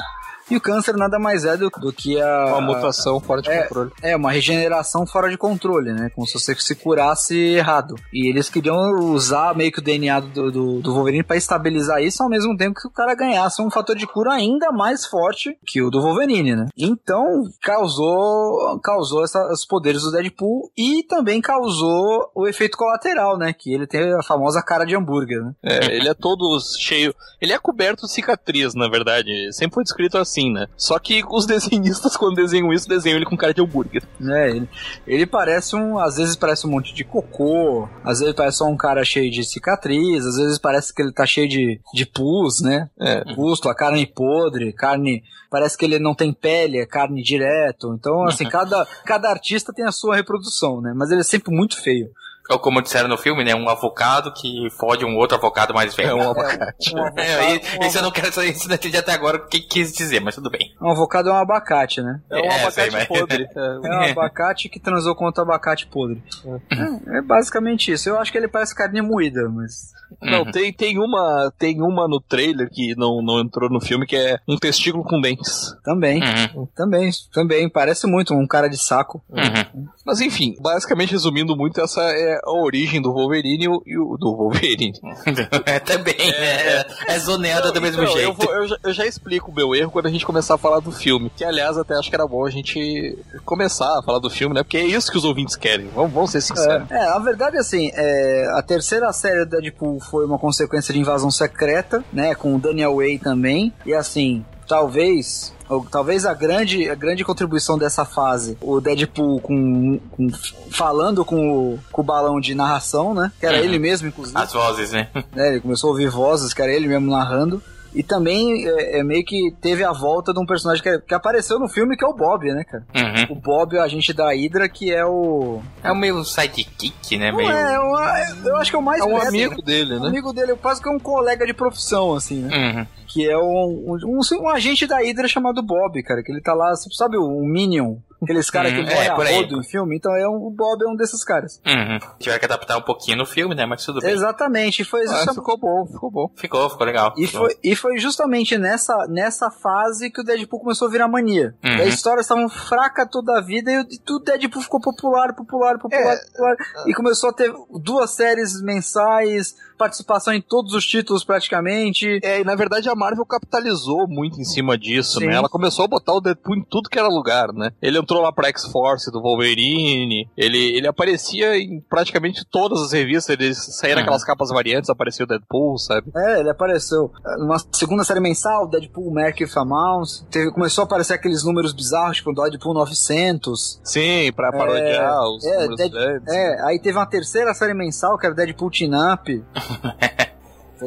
E o câncer nada mais é do, do que a. Uma mutação fora de é, controle. É, uma regeneração fora de controle, né? Como se você se curasse errado. E eles queriam usar meio que o DNA do, do, do Wolverine pra estabilizar isso, ao mesmo tempo que o cara ganhasse um fator de cura ainda mais forte que o do Wolverine, né? Então, causou, causou essa, os poderes do Deadpool e também causou o efeito colateral, né? Que ele tem a famosa cara de hambúrguer, né? É, ele é todo cheio. Ele é coberto de cicatriz, na verdade. Sempre foi descrito assim, né? Só que os desenhistas, quando desenham isso, desenham ele com cara de hambúrguer. É, ele, ele parece um. Às vezes parece um monte de cocô, às vezes parece só um cara cheio de cicatriz, às vezes parece que ele tá cheio de, de pus, né? É. Pusto, a carne podre, carne. Parece que ele não tem pele, é carne direto. Então, assim, cada, cada artista tem a sua reprodução, né? Mas ele é sempre muito feio. Ou como disseram no filme, né? Um avocado que fode um outro avocado mais velho. É um abacate. Um É, avocado, e- isso eu não quero saber, isso não entendi até agora o que quis dizer, mas tudo bem. um avocado é um abacate, né? É um É, abacate mas- podre. É um abacate que transou com outro abacate podre. É, é basicamente isso. Eu acho que ele parece carne moída, mas. Não, tem, tem, uma, tem uma no trailer que não, não entrou no filme, que é um testículo com dentes. Também. Uhum. Também, também. Parece muito um cara de saco. Uhum. Mas enfim, basicamente resumindo muito, essa é a origem do Wolverine e o, do Wolverine. é, também, é, é zoneada do mesmo Então, jeito. Eu, vou- eu já, eu já explico o meu erro quando a gente começar a falar do filme. Que, aliás, até acho que era bom a gente começar a falar do filme, né? Porque é isso que os ouvintes querem. Vamos, vamos ser sinceros. É, na verdade, assim, é, a terceira série do Deadpool foi uma consequência de invasão secreta, né? Com o Daniel Way também. E assim, talvez ou talvez a grande, a grande contribuição dessa fase, o Deadpool com, com- falando com o, com o balão de narração, né? Que era Uhum. ele mesmo, inclusive. As vozes, né? né? Ele começou a ouvir vozes, que era ele mesmo narrando. E também é, é meio que teve a volta de um personagem que, que apareceu no filme, que é o Bob, né, cara? Uhum. O Bob, o agente da Hydra, que é o. É o meio sidekick, né? Não Meio... é, é uma- eu acho que é o mais É um perto, amigo né? dele, Um né? amigo dele, quase que é um colega de profissão, assim, né? Uhum. Que é um, um, um- um agente da Hydra chamado Bob, cara. Que ele tá lá, sabe o, o Minion? Aqueles caras que Hum, morrem é, a rodo em filme. Então é um, o Bob é um desses caras. Uhum. Tiveram que adaptar um pouquinho no filme, né? Mas tudo bem. Exatamente. E foi, Ah, justamente- ficou bom, ficou bom. Ficou, ficou legal. e, foi, e foi justamente nessa, nessa fase que o Deadpool começou a virar mania. Uhum. E a história estava fraca toda a vida e o e o Deadpool ficou popular, popular, popular, É. popular. E começou a ter duas séries mensais, participação em todos os títulos praticamente. É, e na verdade a Marvel capitalizou muito em cima disso, Sim. né? Ela começou a botar o Deadpool em tudo que era lugar, né? Ele entrou lá pra X-Force do Wolverine, ele, ele aparecia em praticamente todas as revistas, ele saía naquelas capas variantes, aparecia o Deadpool, sabe? É, ele apareceu numa segunda série mensal, Deadpool Merc with a Mouse. Teve, começou a aparecer aqueles números bizarros, tipo Deadpool 900. Sim, pra parodiar os é, números Dead-. É, aí teve uma terceira série mensal, que era Deadpool Teen Up.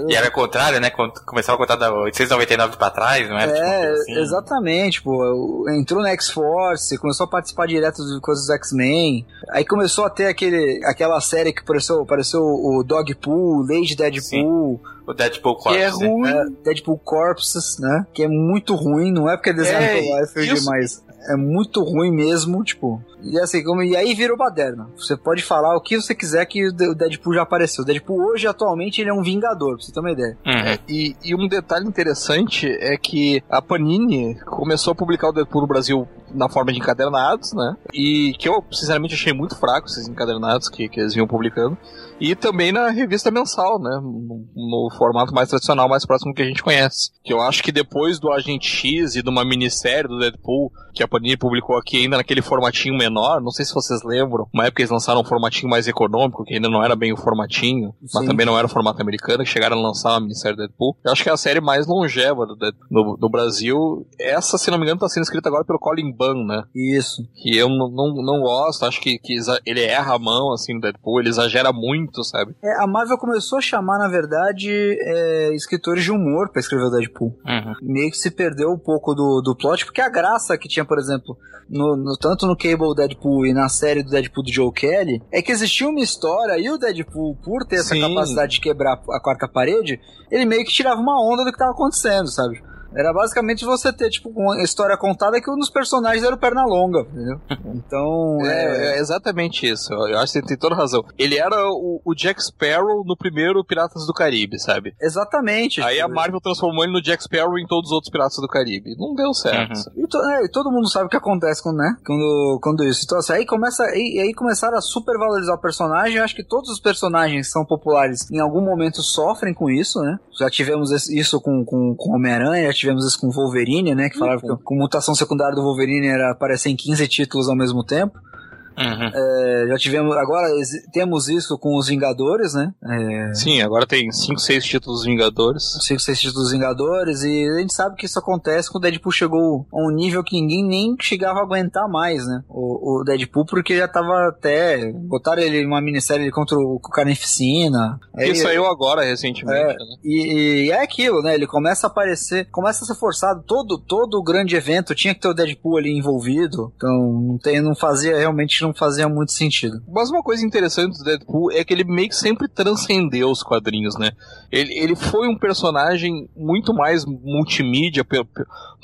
E era o contrário, né? Quando Começava a contar da 899 pra trás, não era? Tipo, É, assim. exatamente, pô. Entrou na X-Force, começou a participar direto de coisas dos X-Men. Aí começou a ter aquele, aquela série que apareceu, apareceu o Dogpool, Lady Deadpool, O Deadpool Que é Corpse, né? ruim. é, Deadpool Corpses, né? Que é muito ruim, não é porque é desenhado É, Liefeld, isso- mas é muito ruim mesmo, tipo. E assim, como, e aí virou baderna. Você pode falar o que você quiser que o De- o Deadpool já apareceu. O Deadpool hoje, atualmente, ele é um vingador, pra você ter uma ideia. Uhum. É, e, e um detalhe interessante é que a Panini começou a publicar o Deadpool no Brasil na forma de encadernados, né? E que eu, sinceramente, achei muito fraco esses encadernados que, que eles vinham publicando. E também na revista mensal, né? No, no formato mais tradicional, mais próximo que a gente conhece. Que eu acho que depois do Agente X e de uma minissérie do Deadpool, que a Panini publicou aqui ainda naquele formatinho menor, não sei se vocês lembram, uma época eles lançaram um formatinho mais econômico, que ainda não era bem o formatinho, mas Sim. também não era o formato americano, que chegaram a lançar uma minissérie do Deadpool. Eu acho que é a série mais longeva do, do, do Brasil. Essa, se não me engano, tá sendo escrita agora pelo Colin Né? Isso. Que eu não, não, não gosto, acho que, que ele erra a mão, assim, no Deadpool, ele exagera muito, sabe? É, a Marvel começou a chamar, na verdade, é, escritores de humor pra escrever o Deadpool. Uhum. Meio que se perdeu um pouco do, do plot, porque a graça que tinha, por exemplo, no, no- tanto no Cable Deadpool e na série do Deadpool do Joe Kelly, é que existia uma história e o Deadpool, por ter essa Sim. capacidade de quebrar a quarta parede, ele meio que tirava uma onda do que tava acontecendo, sabe? Era basicamente você ter, tipo, uma história contada que um dos personagens era o Pernalonga, entendeu? Então, é... É, é exatamente isso. Eu acho que você tem toda razão. Ele era o, o Jack Sparrow no primeiro Piratas do Caribe, sabe? Exatamente. Aí a tipo, Marvel transformou ele no Jack Sparrow em todos os outros Piratas do Caribe. Não deu certo. Uhum. E, to- é, e todo mundo sabe o que acontece quando, né? Quando, quando isso. Então, assim, aí começa. Aí, aí começaram a supervalorizar o personagem. Eu acho que todos os personagens que são populares em algum momento sofrem com isso, né? Já tivemos isso com, com, com Homem-Aranha, tivemos isso com Wolverine, né? Que falaram que com mutação secundária do Wolverine era aparecer em 15 títulos ao mesmo tempo. Uhum. É, já tivemos. Agora temos isso com os Vingadores, né? É, Sim, agora tem 5, 6 títulos Vingadores. 5, 6 títulos dos Vingadores, e a gente sabe que isso acontece quando o Deadpool chegou a um nível que ninguém nem chegava a aguentar mais, né? O, o Deadpool, porque já tava até. Botaram ele em uma minissérie contra o, o Carnificina. Aí- Isso saiu agora, recentemente, É. né? E, e é aquilo, né? Ele começa a aparecer, começa a ser forçado. Todo, todo grande evento tinha que ter o Deadpool ali envolvido. Então, não, tem, não fazia, realmente não fazia muito sentido. Mas uma coisa interessante do Deadpool é que ele meio que sempre transcendeu os quadrinhos, né? Ele, ele foi um personagem muito mais multimídia,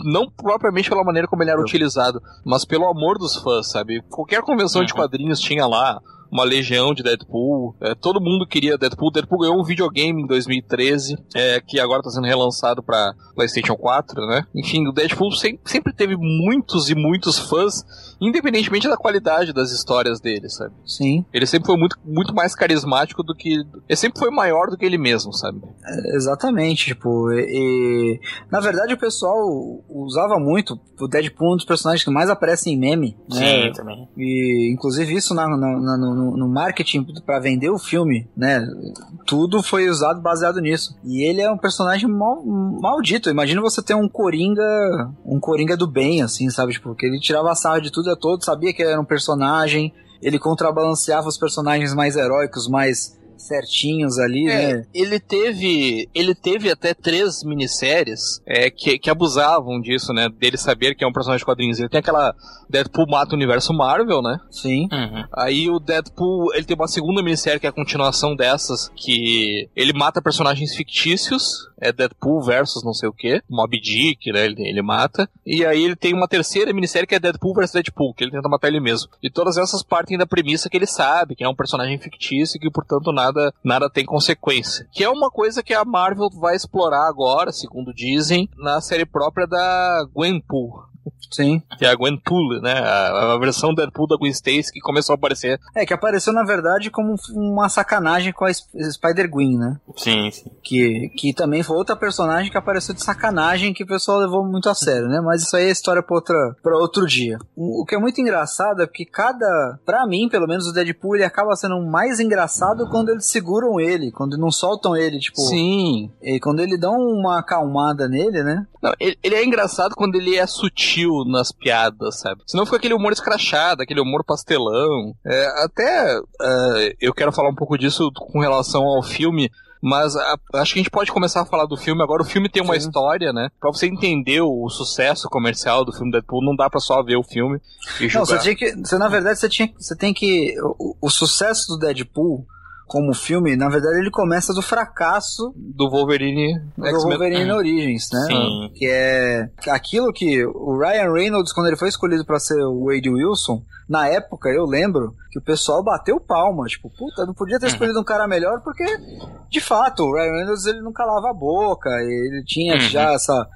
não propriamente pela maneira como ele era utilizado, mas pelo amor dos fãs, sabe? Qualquer convenção de Uhum. quadrinhos tinha lá uma legião de Deadpool, é, todo mundo queria Deadpool. Deadpool ganhou um videogame em 2013, é, que agora está sendo relançado para PlayStation 4, né? Enfim, o Deadpool sem- sempre teve muitos e muitos fãs, independentemente da qualidade das histórias dele, sabe? Sim, Ele sempre foi muito, muito mais carismático do que. Ele sempre foi maior do que ele mesmo, sabe? é, exatamente. Tipo, e, e- na verdade o pessoal usava muito o Deadpool, um dos personagens que mais aparecem em meme. Sim, né? também. E inclusive isso na- na- na- no, no, no marketing pra vender o filme, né? Tudo foi usado baseado nisso. E ele é um personagem mal- maldito. Imagina você ter um Coringa, um Coringa do bem, assim, sabe? Tipo, ele tirava a sarra de tudo a todos, sabia que ele era um personagem, ele contrabalanceava os personagens mais heróicos, mais certinhos ali, É, né? ele teve. Ele teve até três minisséries é, que, que abusavam disso, né? Dele saber que é um personagem de quadrinhos. Ele tem aquela Deadpool mata o universo Marvel, né? Sim. Uhum. Aí o Deadpool, ele tem uma segunda minissérie que é a continuação dessas, que ele mata personagens fictícios, é Deadpool versus não sei o que, Mob Dick, né, ele, ele mata. E aí ele tem uma terceira minissérie que é Deadpool versus Deadpool, que ele tenta matar ele mesmo. E todas essas partem da premissa que ele sabe, que é um personagem fictício e que, portanto, nada, nada tem consequência. Que é uma coisa que a Marvel vai explorar agora, segundo dizem, na série própria da Gwenpool. Sim. Que é a Gwenpool, né? A, a versão Deadpool da Gwen Stacy que começou a aparecer É, que apareceu, na verdade, como uma sacanagem com a Sp- Spider-Gwen, né? Sim, sim. Que, que também foi outra personagem que apareceu de sacanagem que o pessoal levou muito a sério, né? Mas isso aí é história pra, outra, pra outro dia. O, o que é muito engraçado é que cada. Pra mim, pelo menos, o Deadpool ele acaba sendo mais engraçado quando eles seguram ele, quando não soltam ele, tipo. Sim. E quando ele dão uma acalmada nele, né? Não, ele, ele é engraçado quando ele é sutil nas piadas, sabe? Senão fica aquele humor escrachado, aquele humor pastelão. É, até é, eu quero falar um pouco disso com relação ao filme. Mas a- acho que a gente pode começar a falar do filme agora. O filme tem uma Sim. história, né? Pra você entender o, o sucesso comercial do filme Deadpool, não dá pra só ver o filme e Não, julgar. você tinha que. Você, na verdade, você, tinha, você tem que. O, o sucesso do Deadpool como filme, na verdade, ele começa do fracasso Do Wolverine do. Wolverine Origins, né? Sim. Que é aquilo que o Ryan Reynolds, quando ele foi escolhido pra ser o Wade Wilson, na época, eu lembro que o pessoal bateu palma, tipo, puta, não podia ter escolhido um cara melhor, porque, de fato, o Ryan Reynolds, ele não calava a boca, ele tinha Uhum. já essa...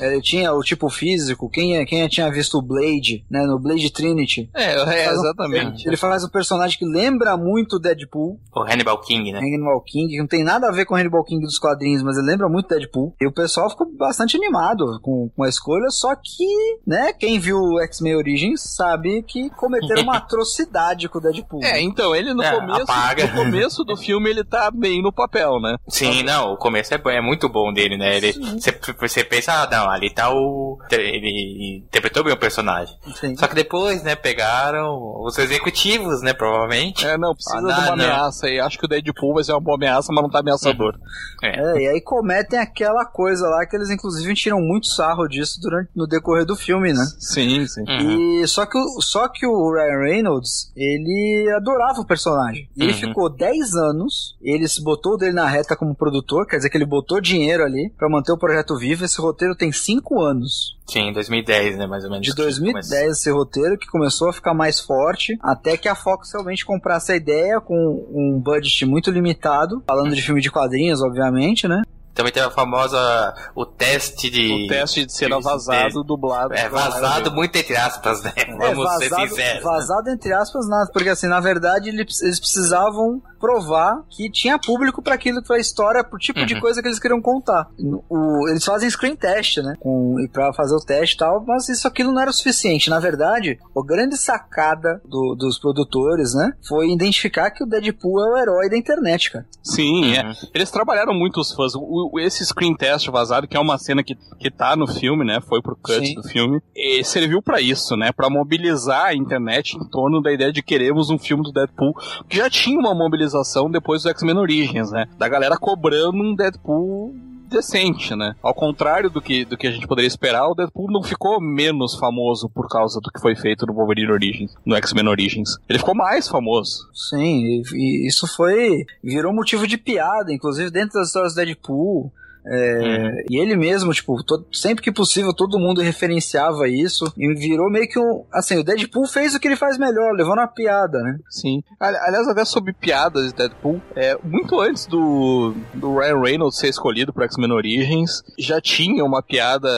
Ele tinha o tipo físico, quem, quem tinha visto o Blade, né, no Blade Trinity, É, é, Faz um- exatamente. ele faz um personagem que lembra muito o Deadpool, O Hannibal King, né? Hannibal King, que não tem nada a ver com o Hannibal King dos quadrinhos, mas ele lembra muito Deadpool. E o pessoal ficou bastante animado com, com a escolha, só que, né, quem viu o X-Men Origins sabe que cometeram uma atrocidade com o Deadpool. É, então, ele no, É, começo, apaga. no começo do filme ele tá bem no papel, né? Sim, não, o começo é, é muito bom dele, né? Ele, você, você pensa, ah, não, ali tá o. Ele interpretou bem o personagem. Sim. Só que depois, né, pegaram os executivos, né, provavelmente. É, não, precisa Ah, de uma não, não. ameaça aí. Acho que o Deadpool vai ser uma boa ameaça, mas não tá ameaçador. É. É, e aí cometem aquela coisa lá que eles inclusive tiram muito sarro disso durante no decorrer do filme, né? Sim, sim. Uhum. E só que, o, só que o Ryan Reynolds, ele adorava o personagem. E ele Uhum. ficou 10 anos, ele se botou dele na reta como produtor, quer dizer que ele botou dinheiro ali pra manter o projeto vivo. Esse roteiro tem 5 anos. Sim, 2010, né, mais ou menos. De que 2010 começou. esse roteiro que começou a ficar mais forte, até que a Fox realmente comprasse a ideia com um budget muito limitado, falando de filme de quadrinhos, obviamente, né? Também teve a famosa. O teste de. O teste de cena vazado, dublado. É, vazado muito entre aspas, né? Vamos é, ser vazado, sinceros. vazado entre aspas, nada, porque assim, na verdade, eles, precisavam provar que tinha público para aquilo que foi a história, pro tipo de Uhum. coisa que eles queriam contar. O- eles fazem screen test, né? Com, e pra fazer o teste e tal, mas isso aquilo não era o suficiente. Na verdade, a grande sacada do- dos produtores, né? Foi identificar que o Deadpool é o herói da internet, cara. Sim, é. Uhum. Eles trabalharam muito os fãs. O- esse screen test vazado, que é uma cena que, que tá no filme, né? Foi pro cut Sim. do filme. E serviu pra isso, né? Pra mobilizar a internet em torno da ideia de queremos um filme do Deadpool. Que já tinha uma mobilização depois do X-Men Origins, né? Da galera cobrando um Deadpool decente, né? Ao contrário do que, do que a gente poderia esperar, o Deadpool não ficou menos famoso por causa do que foi feito no Wolverine Origins, no X-Men Origins. Ele ficou mais famoso. Sim, e, e isso foi. virou motivo de piada, inclusive dentro das histórias do Deadpool. É, E ele mesmo, tipo, todo- sempre que possível, todo mundo referenciava isso e virou meio que um. Assim, o Deadpool fez o que ele faz melhor, levou na piada, né? Sim. Ali- Aliás, até sobre piadas de Deadpool, é, muito antes do, do Ryan Reynolds ser escolhido pro X-Men Origins, já tinha uma piada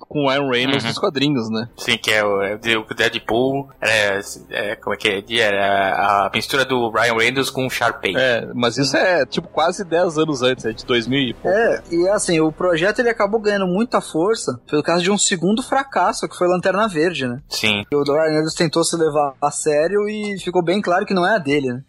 com o Ryan Reynolds Uhum. nos quadrinhos, né? Sim, que é o, é o Deadpool. É, é, como é que é? Era a mistura do Ryan Reynolds com o Sharpay. É, mas isso é tipo quase 10 anos antes, é de 2000 e pouco. É, e assim, o projeto ele acabou ganhando muita força pelo caso de um segundo fracasso, que foi Lanterna Verde, né? Sim. O Reynolds tentou se levar a sério e ficou bem claro que não é a dele, né?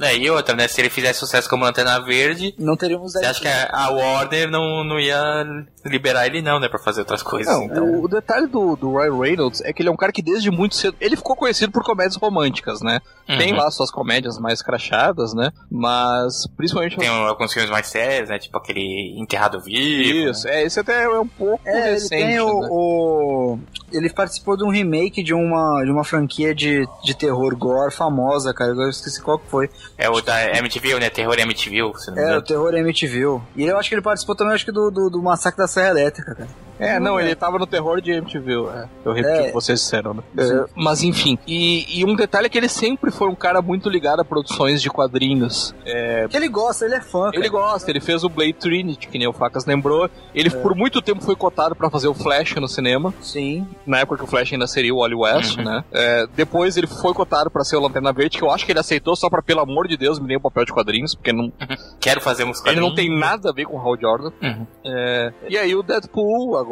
É, e outra, né? Se ele fizesse sucesso como Lanterna Verde, Não teríamos você acha que a Warner não, não ia liberar ele não, né? Pra fazer outras coisas. Não, então. o, o detalhe do, do Ryan Reynolds é que ele é um cara que desde muito cedo. Ele ficou conhecido por comédias românticas, né? Tem Uhum. lá suas comédias mais crachadas, né? Mas principalmente. Tem um- alguns filmes mais sérios, né? Tipo aquele Enterrado Vivo. Isso, é, esse até é um pouco É, ele recente. tem o, né? o- Ele participou de um remake de uma, de uma franquia de, de terror gore famosa, cara. Eu esqueci qual que foi. É o da MTV, né? Terror MTV, se não me É, o. Terror MTV. E eu acho que ele participou também, acho que do, do, do Massacre da Serra Elétrica, cara. É, não, ele tava no terror de MTV, é. Eu repeti É. o que vocês disseram, né? É, mas enfim, e, e um detalhe é que ele sempre foi um cara muito ligado a produções de quadrinhos. É, Que ele gosta, ele é fã, cara. ele gosta, ele fez o Blade Trinity, que nem o Facas lembrou. Ele por muito tempo foi cotado pra fazer o Flash no cinema, Sim. na época que o Flash ainda seria o Wally West, Uhum. né? É, depois ele foi cotado pra ser o Lanterna Verde, que eu acho que ele aceitou só pra, pelo amor de Deus, me dê um papel de quadrinhos, porque não, Quero fazer uns ele não quadrinhos. tem nada a ver com o Hal Jordan. Uhum. É, e aí o Deadpool agora.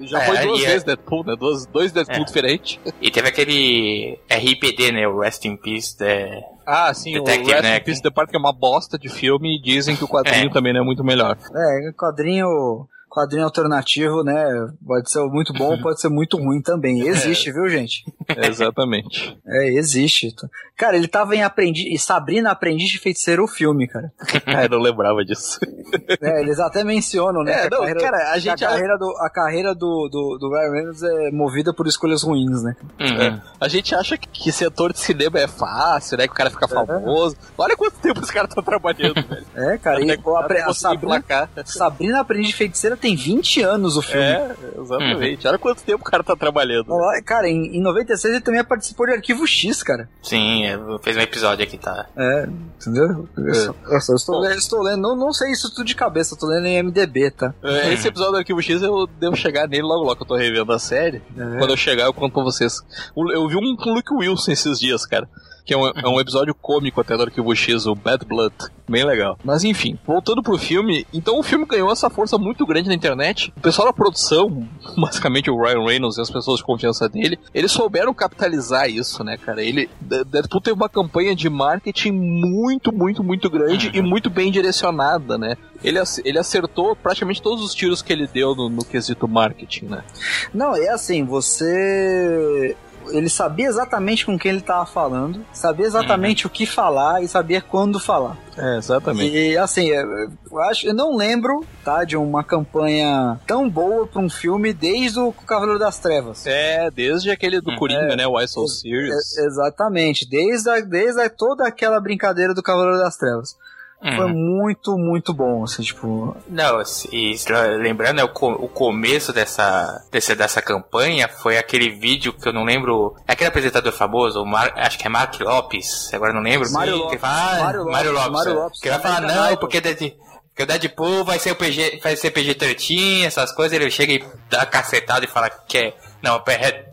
Já É, foi duas é- vezes Deadpool, né? Duas, dois Deadpool É. diferentes. E teve aquele RIPD, né? O Rest in Peace. É... Ah, sim, Detective, o Rest né, in Peace que é uma bosta de filme, e dizem que o quadrinho É. também não é muito melhor. É, quadrinho. Quadrinho alternativo, né? Pode ser muito bom, pode ser muito ruim também. Existe, viu, gente? Exatamente. É, existe. Cara, ele tava em Aprendiz. E Sabrina Aprendiz de Feiticeiro o filme, cara. Ah, eu não lembrava disso. É, eles até mencionam, né? É, que a não, carreira, cara, a gente- a carreira, do, a carreira do, do, do Ryan Reynolds é movida por escolhas ruins, né? Uhum. É. A gente acha que, que setor de cinema é fácil, né? Que o cara fica famoso. Olha quanto tempo esse cara tá trabalhando, velho. É, cara, e Até- o apre- até a conseguir Sabrina. Sabrina Aprendiz de Feiticeira tem 20 anos o filme. É, exatamente. Olha quanto tempo o cara tá trabalhando. Ó, Cara, em, em 96 ele também participou de Arquivo X, cara. Sim, é, fez um episódio aqui, tá? É, entendeu? Eu, só- eu só estou, lendo, estou lendo, não, não sei isso tudo de cabeça, eu tô lendo em MDB, tá? É, Esse episódio do Arquivo X eu devo chegar nele logo logo que eu tô revendo a série. É. Quando eu chegar eu conto pra vocês. O- Eu vi um com o Luke Wilson esses dias, cara. Que é um, é um episódio cômico até do Arquivo X, o Bad Blood. Bem legal. Mas enfim, voltando pro filme, então o filme ganhou essa força muito grande na internet. O pessoal da produção, basicamente o Ryan Reynolds e as pessoas de confiança dele, eles souberam capitalizar isso, né, cara? Ele, Deadpool teve uma campanha de marketing muito, muito, muito grande e muito bem direcionada, né? Ele, ele acertou praticamente todos os tiros que ele deu no, no quesito marketing, né? Não, é assim, você. Ele sabia exatamente com quem ele tava falando, sabia exatamente o que falar e sabia quando falar. É, exatamente. E assim, é, eu acho, eu não lembro, tá, de uma campanha tão boa pra um filme desde o Cavaleiro das Trevas. É, desde aquele do Hum, Coringa, é. né? Why So Serious. É, exatamente, desde, a, desde a- toda aquela brincadeira do Cavaleiro das Trevas. Foi Uhum. muito, muito bom, assim, tipo. Não, e lembrando, né, o, co- o começo dessa, desse, dessa campanha foi aquele vídeo que eu não lembro. É aquele apresentador famoso, o Mar- acho que é Mark Lopes, agora eu não lembro. Mário sim, Lopes. que fala, ah, Mário Lopes, Mário Lopes, Mário é, Lopes, que vai falar, não, porque, Dead- porque o Deadpool vai ser o PG, vai ser PG-13, essas coisas, ele chega e dá cacetada e fala que é. Não,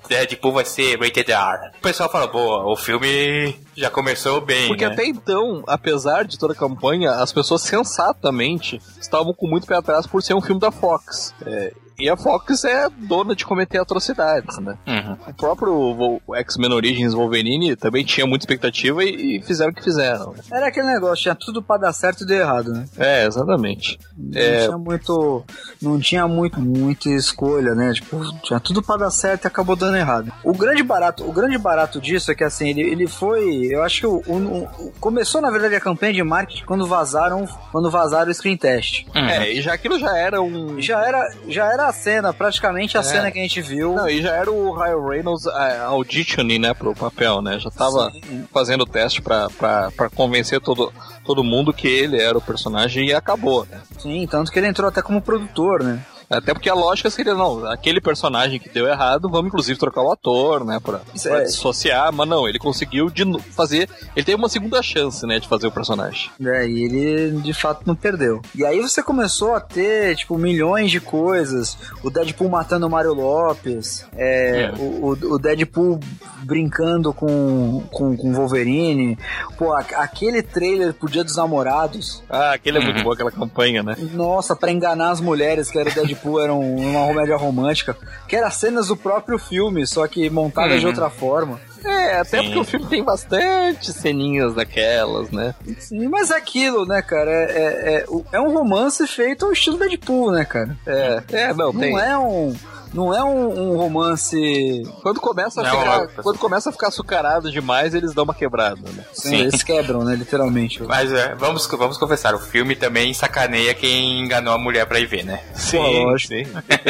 Deadpool vai ser rated R. O pessoal fala, boa, o filme já começou bem. Porque né? até então, apesar de toda a campanha, as pessoas sensatamente estavam com muito pé atrás por ser um filme da Fox. É, e a Fox é dona de cometer atrocidades, né? Uhum. O próprio X-Men Origins Wolverine também tinha muita expectativa e, e fizeram o que fizeram. Era aquele negócio, tinha tudo pra dar certo e deu errado, né? É, exatamente. Não É, tinha muito. Não tinha muito, muita escolha, né? Tipo, tinha tudo pra dar certo e acabou dando errado. O grande barato, o grande barato disso é que assim, ele, ele foi. Eu acho que o, o- o- começou, na verdade, a campanha de marketing quando vazaram. Quando vazaram o screen test. Uhum. é, e já aquilo já era um. Já era, já era a cena, praticamente a É. cena que a gente viu. Não, e já era o Ryan Reynolds é, auditioning, né, pro papel, né? Já tava fazendo o teste pra, pra, pra convencer todo, todo mundo que ele era o personagem e acabou, né? Sim, tanto que ele entrou até como produtor, né? Até porque a lógica seria, não, aquele personagem que deu errado, vamos inclusive trocar o ator, né, pra, pra é. dissociar, mas não, ele conseguiu de fazer, ele teve uma segunda chance, né, de fazer o personagem. É, e ele de fato não perdeu. E aí você começou a ter, tipo, milhões de coisas. O Deadpool matando o Mario Lopes, é, É. O, o- Deadpool brincando com, com, com Wolverine. Pô, a- aquele trailer pro Dia dos Namorados. Ah, aquele é Uhum. muito bom, aquela campanha, né? Nossa, pra enganar as mulheres, que era o Deadpool, era um- uma comédia romântica. Que era cenas do próprio filme, só que montadas de Uhum. outra forma. É, até Sim. porque o filme tem bastante ceninhas daquelas, né? Sim, mas é aquilo, né, cara? É, é, é, é um romance feito ao estilo Deadpool, né, cara? É, é, não, tem. Não é um. Não é um, um romance. Quando começa a Não, ficar, logo, quando começa a ficar açucarado demais, eles dão uma quebrada, né? Sim. Eles quebram, né? Literalmente. Mas é, vamos, vamos confessar, o filme também sacaneia quem enganou a mulher pra ir ver, né? Sim, lógico. sim.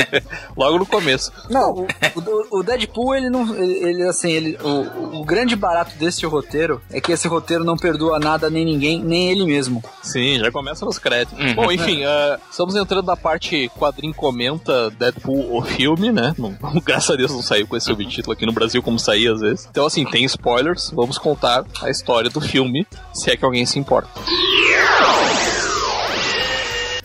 Logo no começo. Não, o, o- o Deadpool, ele não. Ele, ele, assim, ele, o, o grande barato desse roteiro é que esse roteiro não perdoa nada nem ninguém, nem ele mesmo. Sim, já começa nos créditos. Uhum. Bom, enfim, ah, estamos entrando na parte quadrinho comenta Deadpool o filme, né? Não- graças a Deus não saiu com esse subtítulo aqui no Brasil como saía às vezes. Então, assim, tem spoilers. Vamos contar a história do filme, se é que alguém se importa.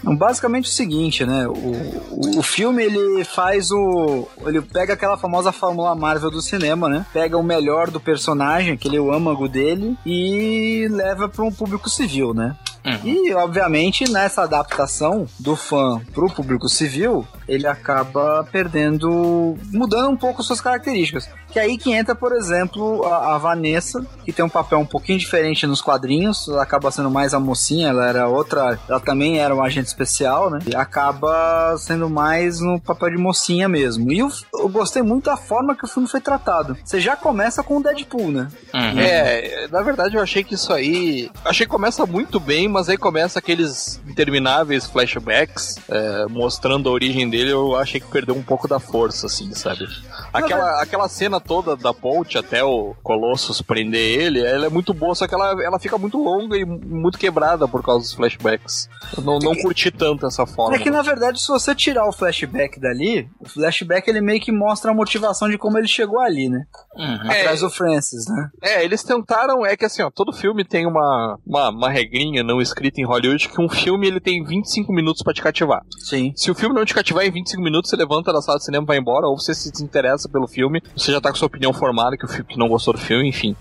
Basicamente o seguinte, né? O, o, filme ele faz o. Ele pega aquela famosa fórmula Marvel do cinema, né? Pega o melhor do personagem, aquele o âmago dele, e leva para um público civil, né? E, obviamente, nessa adaptação do fã pro público civil, ele acaba perdendo, mudando um pouco suas características. Que é aí que entra, por exemplo, a, a Vanessa, que tem um papel um pouquinho diferente nos quadrinhos, ela acaba sendo mais a mocinha, ela era outra, ela também era um agente especial, né? E acaba sendo mais no papel de mocinha mesmo. E eu, eu gostei muito da forma que o filme foi tratado. Você já começa com o Deadpool, né? Uhum. É, na verdade eu achei que isso aí. Achei que começa muito bem, mas aí começa aqueles intermináveis flashbacks é, mostrando a origem dele. Eu achei que perdeu um pouco da força, assim, sabe? Aquela, aquela cena toda da ponte até o Colossus prender ele, ela é muito boa, só que ela, ela fica muito longa e muito quebrada por causa dos flashbacks. Eu não, não curti tanto essa forma. É que na verdade, se você tirar o flashback dali, o flashback ele meio que mostra a motivação de como ele chegou ali, né? Uhum. É, Atrás do Francis, né? É, eles tentaram, é que assim, ó, todo filme tem uma, uma, uma regrinha não escrita em Hollywood que um filme ele tem 25 minutos pra te cativar. Sim. Se o filme não te cativar em 25 minutos, você levanta da sala de cinema e vai embora, ou você se desinteressa pelo filme, você já tá com sua opinião formada que o filme que não gostou do filme, enfim.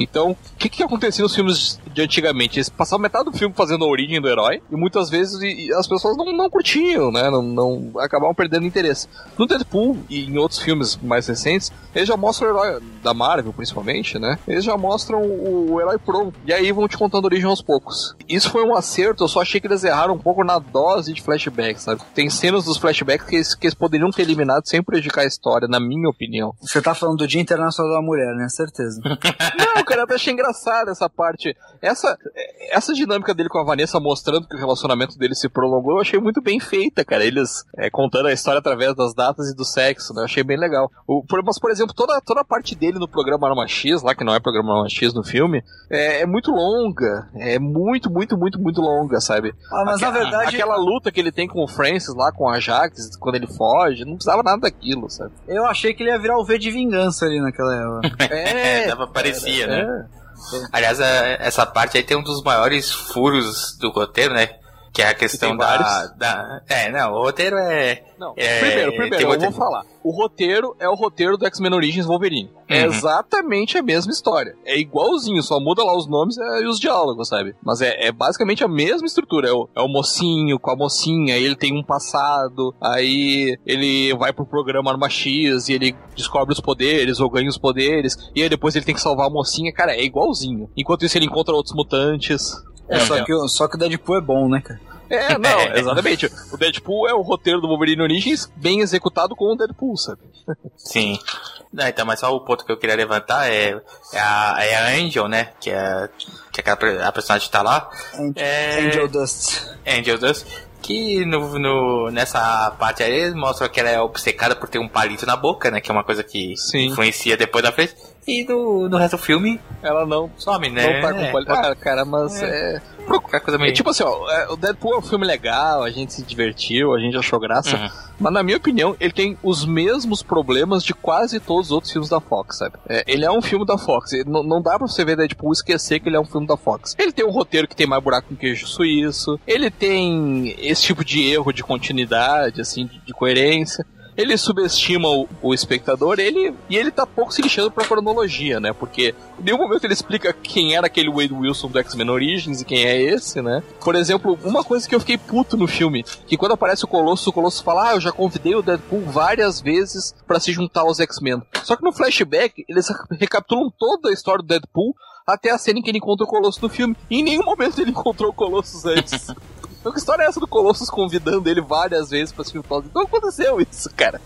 Então, o que que acontecia nos filmes de antigamente? Eles passavam metade do filme fazendo a origem do herói, e muitas vezes e- e as pessoas não, não curtiam, né? Não, não acabavam perdendo interesse. No Deadpool e em outros filmes mais recentes, eles já mostram o herói da Marvel, principalmente, né? Eles já mostram o, o herói pronto. E aí vão te contando a origem aos poucos. Isso foi um acerto, eu só achei que eles erraram um pouco na dose de flashbacks, sabe? Tem cenas dos flashbacks que eles, que eles poderiam ter eliminado sem prejudicar a história, na minha opinião. Você tá falando do Dia Internacional da Mulher, né? Certeza. Não, cara, eu até achei engraçado essa parte. Essa, essa dinâmica dele com a Vanessa mostrando que o relacionamento dele se prolongou, eu achei muito bem feita, cara. Eles é, contando a história através das datas e do sexo, né? Eu achei bem legal. O, por, mas, por exemplo, toda, toda a parte dele no programa Arma X, lá que não é programa Arma X no filme, é, é muito longa. É muito, muito, muito, muito longa, sabe? Ah, mas na Aquela- verdade, Aquela luta que ele tem com o Francis lá, com a Jax, quando ele foge, não precisava nada daquilo, sabe? eu achei que ele ia virar o V de vingança ali naquela época. É, dava, parecia, né? Aliás, a- essa parte aí tem um dos maiores furos do roteiro, né? Que é a questão da, da. É, não, o roteiro é. Não, É, primeiro, primeiro, eu vou falar. O roteiro é o roteiro do X-Men Origins Wolverine. É Uhum. exatamente a mesma história. É igualzinho, só muda lá os nomes é, e os diálogos, sabe? Mas é, é basicamente a mesma estrutura. É o, é o mocinho com a mocinha, ele tem um passado, aí ele vai pro programa Arma X e ele descobre os poderes ou ganha os poderes, e aí depois ele tem que salvar a mocinha. Cara, é igualzinho. Enquanto isso, ele encontra outros mutantes. É, só, que, o- só que o Deadpool é bom, né, cara? É, não, exatamente. O Deadpool é o roteiro do Wolverine Origins bem executado com o Deadpool, sabe? Sim. Não, então, mas só o ponto que eu queria levantar é, é, a, é a Angel, né? Que é, que é aquela, a personagem que tá lá. Angel, É- Angel Dust. Angel Dust. Que no, no, nessa parte aí mostra que ela é obcecada por ter um palito na boca, né? Que é uma coisa que Sim. influencia depois da frente. E no, no resto do filme Ela não, some, né? não tá com qualidade. Ah, cara, mas é. Qualquer coisa meio... É tipo assim, ó, é, o Deadpool é um filme legal, a gente se divertiu, a gente achou graça, Uhum. mas na minha opinião, ele tem os mesmos problemas de quase todos os outros filmes da Fox, sabe? É, ele é um filme da Fox, não, não dá pra você ver Deadpool esquecer que ele é um filme da Fox. Ele tem um roteiro que tem mais buraco com queijo suíço, ele tem esse tipo de erro de continuidade, assim, de, de coerência. Ele subestima o, o espectador ele, e ele tá pouco se lixando pra cronologia, né? Porque em nenhum momento ele explica quem era aquele Wade Wilson do X-Men Origins e quem é esse, né? Por exemplo, uma coisa que eu fiquei puto no filme, que quando aparece o Colosso, o Colosso fala, ah, eu já convidei o Deadpool várias vezes pra se juntar aos X-Men. Só que no flashback, eles recapitulam toda a história do Deadpool até a cena em que ele encontra o Colosso no filme. E em nenhum momento ele encontrou o Colossus antes. Então que história é essa do Colossus convidando ele várias vezes pra se juntar? Então aconteceu isso, cara.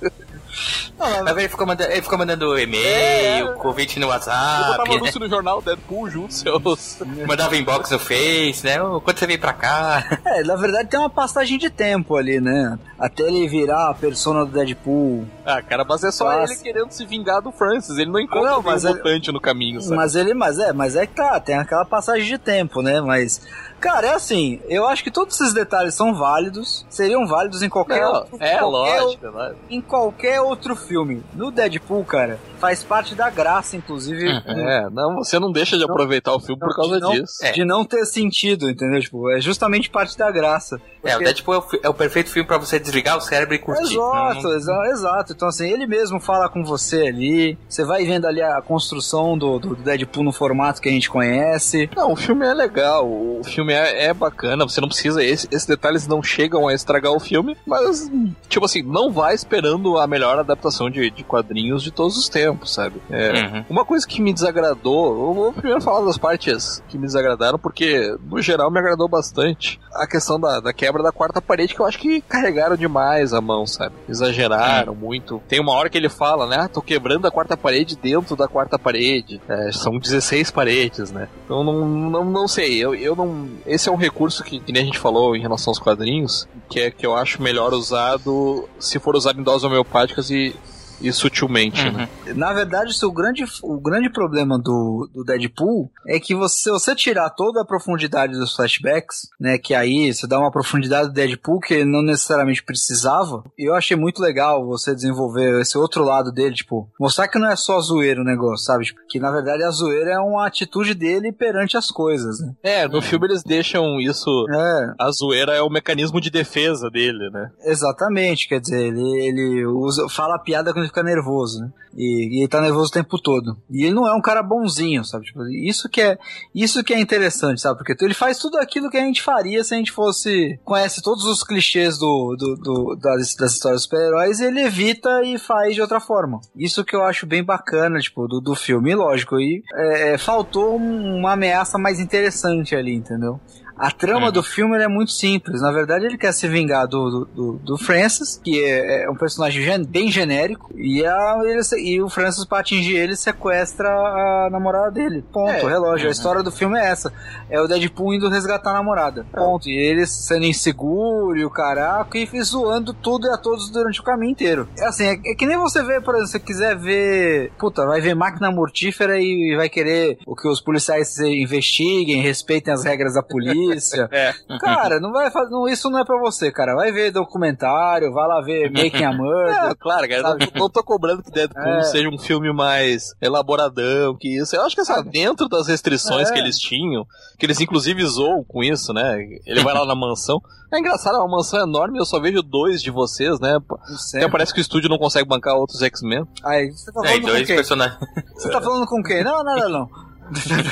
Mas ele ficou mandando, ele ficou mandando e-mail, É. convite no Eu WhatsApp, botava né? anúncio no jornal Deadpool junto, seus. mandava inbox no Face, né? Quando você veio pra cá? É, na verdade tem uma passagem de tempo ali, né? Até ele virar a persona do Deadpool. Ah, cara, mas é só ele querendo se vingar do Francis. Ele não encontra Não, um mas é- mutante no caminho, sabe? Mas ele, mas é, mas é que tá, tem aquela passagem de tempo, né? Mas, cara, é assim, eu acho que todos esses detalhes são válidos, seriam válidos em qualquer Não, outro, é qualquer, lógico, é lógico. em qualquer outro filme. No Deadpool, cara, faz parte da graça, inclusive, É, não, você não deixa de aproveitar o filme por causa de não, disso. É. de não ter sentido, entendeu? Tipo, é justamente parte da graça. É, o Deadpool é o, é o perfeito filme pra você desligar o cérebro e curtir. Exato, Não- exa- exato. Então, assim, ele mesmo fala com você ali. Você vai vendo ali a construção do, do Deadpool no formato que a gente conhece. Não, o filme é legal, o filme é, é bacana, você não precisa. esse- esses detalhes não chegam a estragar o filme, mas, tipo assim, não vai esperando a melhor adaptação de, de quadrinhos de todos os tempos, sabe? É, Uhum. Uma coisa que me desagradou, eu vou primeiro falar das partes que me desagradaram, porque no geral me agradou bastante. A questão da, da quebra da quarta parede, que eu acho que carregaram demais a mão, sabe? Exageraram muito. Tem uma hora que ele fala, né? Ah, tô quebrando a quarta parede dentro da quarta parede. É, são 16 paredes, né? Então não, não, não sei, eu, eu não. Esse é um recurso que, que nem a gente falou em relação aos quadrinhos, que é que eu acho melhor usado se for usado em doses homeopáticas e. E sutilmente, Uhum. né? Na verdade, o, grande, o grande problema do, do Deadpool é que você, se você tirar toda a profundidade dos flashbacks, né? Que aí você dá uma profundidade do Deadpool que ele não necessariamente precisava. E eu achei muito legal você desenvolver esse outro lado dele, tipo, mostrar que não é só zoeiro o negócio, sabe? Tipo, que na verdade a zoeira é uma atitude dele perante as coisas, né? É, no filme eles deixam isso. É, A zoeira é o mecanismo de defesa dele, né? Exatamente, quer dizer, ele, ele usa, fala a piada quando ele fica nervoso, né? E, e ele tá nervoso o tempo todo. E ele não é um cara bonzinho, sabe? Tipo, isso que é isso que é interessante, sabe? Porque ele faz tudo aquilo que a gente faria se a gente fosse. conhece todos os clichês do, do, do- das, das histórias dos super-heróis e ele evita e faz de outra forma. Isso que eu acho bem bacana, tipo, do, do filme. Lógico, e é, faltou um- uma ameaça mais interessante ali, entendeu? A trama Uhum. do filme é muito simples. Na verdade, ele quer se vingar do, do, do, Francis, que é, é um personagem gen- bem genérico, e, a, ele e o Francis, pra atingir ele, sequestra a namorada dele. Ponto, É. relógio. A história do filme é essa. É o Deadpool indo resgatar a namorada. Ponto. E ele sendo inseguro e o caraca, e zoando tudo e a todos durante o caminho inteiro. É assim, é, é que nem você vê, por exemplo, se você quiser ver. Puta, vai ver máquina mortífera e vai querer o que os policiais investiguem, respeitem as regras da polícia. É. Cara, não vai fazer. Não, isso não é pra você, cara. Vai ver documentário, vai lá ver Making a Murder. É, claro, cara, não, não tô cobrando que Deadpool É. seja um filme mais elaboradão que isso. Eu acho que assim, dentro das restrições É. que eles tinham, que eles inclusive zoam com isso, né? Ele vai lá na mansão. É engraçado, é uma mansão enorme, eu só vejo dois de vocês, né? Sei. Até parece que o estúdio não consegue bancar outros X-Men. Aí, você tá É, falando com dois quem? personagens. Você tá falando com quem? Não, não, não, não.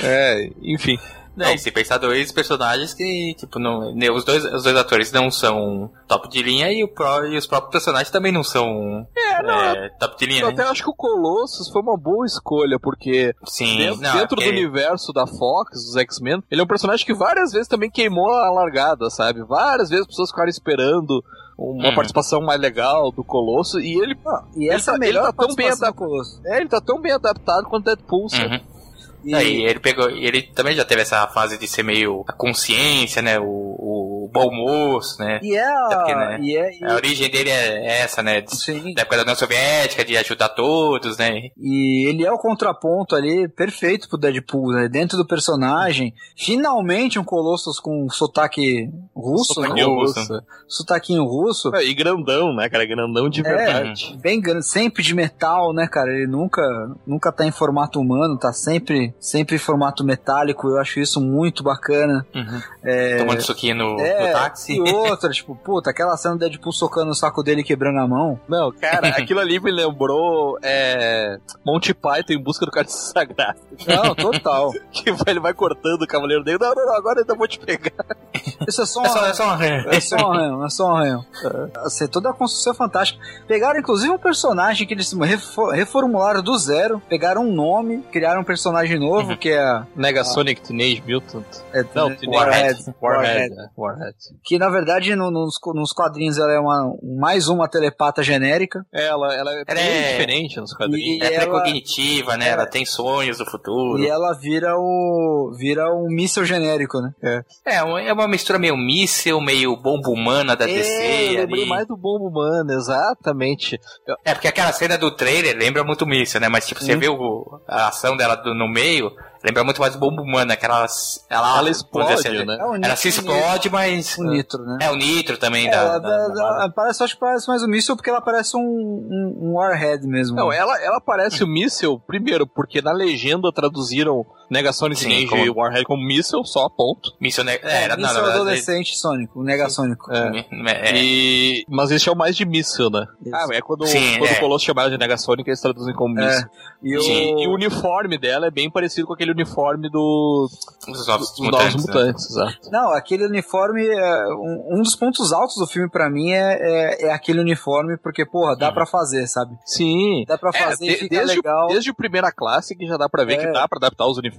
É, enfim. Não, e se pensar dois personagens que, tipo, não, né, os, dois, os dois atores não são top de linha e, o pró, e os próprios personagens também não são É, não, é, top de linha, eu né? até acho que o Colossus foi uma boa escolha, porque Sim, dentro, não, dentro do aquele- universo da Fox, dos X-Men, ele é um personagem que várias vezes também queimou a largada, sabe? Várias vezes as pessoas ficaram esperando uma Uhum. participação mais legal do Colosso e ele, E essa é a Ele tá- melhor ele tá tão bem adaptado. É, ele tá tão bem adaptado quanto Deadpool, sabe? Uhum. E- Aí ele pegou, ele também já teve essa fase de ser meio a consciência, né? O, o bom moço, né? E é, Até porque, a, né, e é, e- A origem dele é essa, né? de- sim. Da época da União Soviética, de ajudar todos, né? E ele é o contraponto ali perfeito pro Deadpool, né? Dentro do personagem, finalmente um Colossus com sotaque russo, né? Sotaquinho russo. russo. Sotaquinho russo. É, E grandão, né, cara? Grandão de É, verdade. bem grande, sempre de metal, né, cara? Ele nunca, nunca tá em formato humano, tá sempre, sempre em formato metálico. Eu acho isso muito bacana. É, Tomando suquinho no, é, no táxi. e outra, tipo, puta, aquela cena do Deadpool socando o saco dele e quebrando a mão. Não, cara, aquilo ali me lembrou é, Monty Python em busca do cálice sagrado. Não, total. Que ele vai cortando o cavaleiro dele. Não, não, não, agora eu ainda vou te pegar. Isso é só É só, é só um É só um arranhão, é só um arranhão. Assim, toda a construção é fantástica. Pegaram, inclusive, um personagem que eles refo- reformularam do zero. Pegaram um nome, criaram um personagem novo, Uhum. que é, a- Negasonic Teenage Mutant. é Não, é, Teenage Warhead. Warhead. é, Warhead. Que, na verdade, no- nos, nos quadrinhos ela é uma, mais uma telepata genérica. Ela, ela é Ela bem é- diferente nos quadrinhos. E É ela- precognitiva, né? é. Ela tem sonhos do futuro. E ela vira o vira um míssil genérico, né? É, um- é uma mistura meio míssel, meio bomba humana da É, DC eu lembrei ali. mais do Bombo Humano, exatamente. É, porque aquela cena do trailer lembra muito míssel, né? Mas, tipo, você Hum. vê o, a ação dela do- no meio, lembra muito mais bomba humana, que ela... Ela, Ela explode, assim, né? É Ela se explode, mas... O nitro, né? É, o nitro também É, da... ela, da- da- ela parece, acho que parece mais um míssil porque ela parece um, um, um Warhead mesmo. Não, ela, ela parece o míssil, primeiro, porque na legenda traduziram Negasonic Sim, Teenage como- Warhead como míssil, só ponto. Míssel, né? É, era, míssil não, na verdade, adolescente sônico, o negasônico. É. é, E... Mas eles chamam mais de míssil, né? Isso. Ah, é quando, Sim, quando é. o Colosso chamaram de Negasonic, eles traduzem como É. míssil. E o, Sim, E o uniforme dela é bem parecido com aquele uniforme do, Novos dos Novos Mutantes, né? Mutantes, exato. Não, aquele uniforme, é, um, um dos pontos altos do filme pra mim é, é, é aquele uniforme, porque, porra, dá Uhum. pra fazer, sabe? Sim. Dá pra É, fazer de- e fica desde, legal. desde o primeira classe que já dá pra ver É. que dá pra adaptar os uniformes.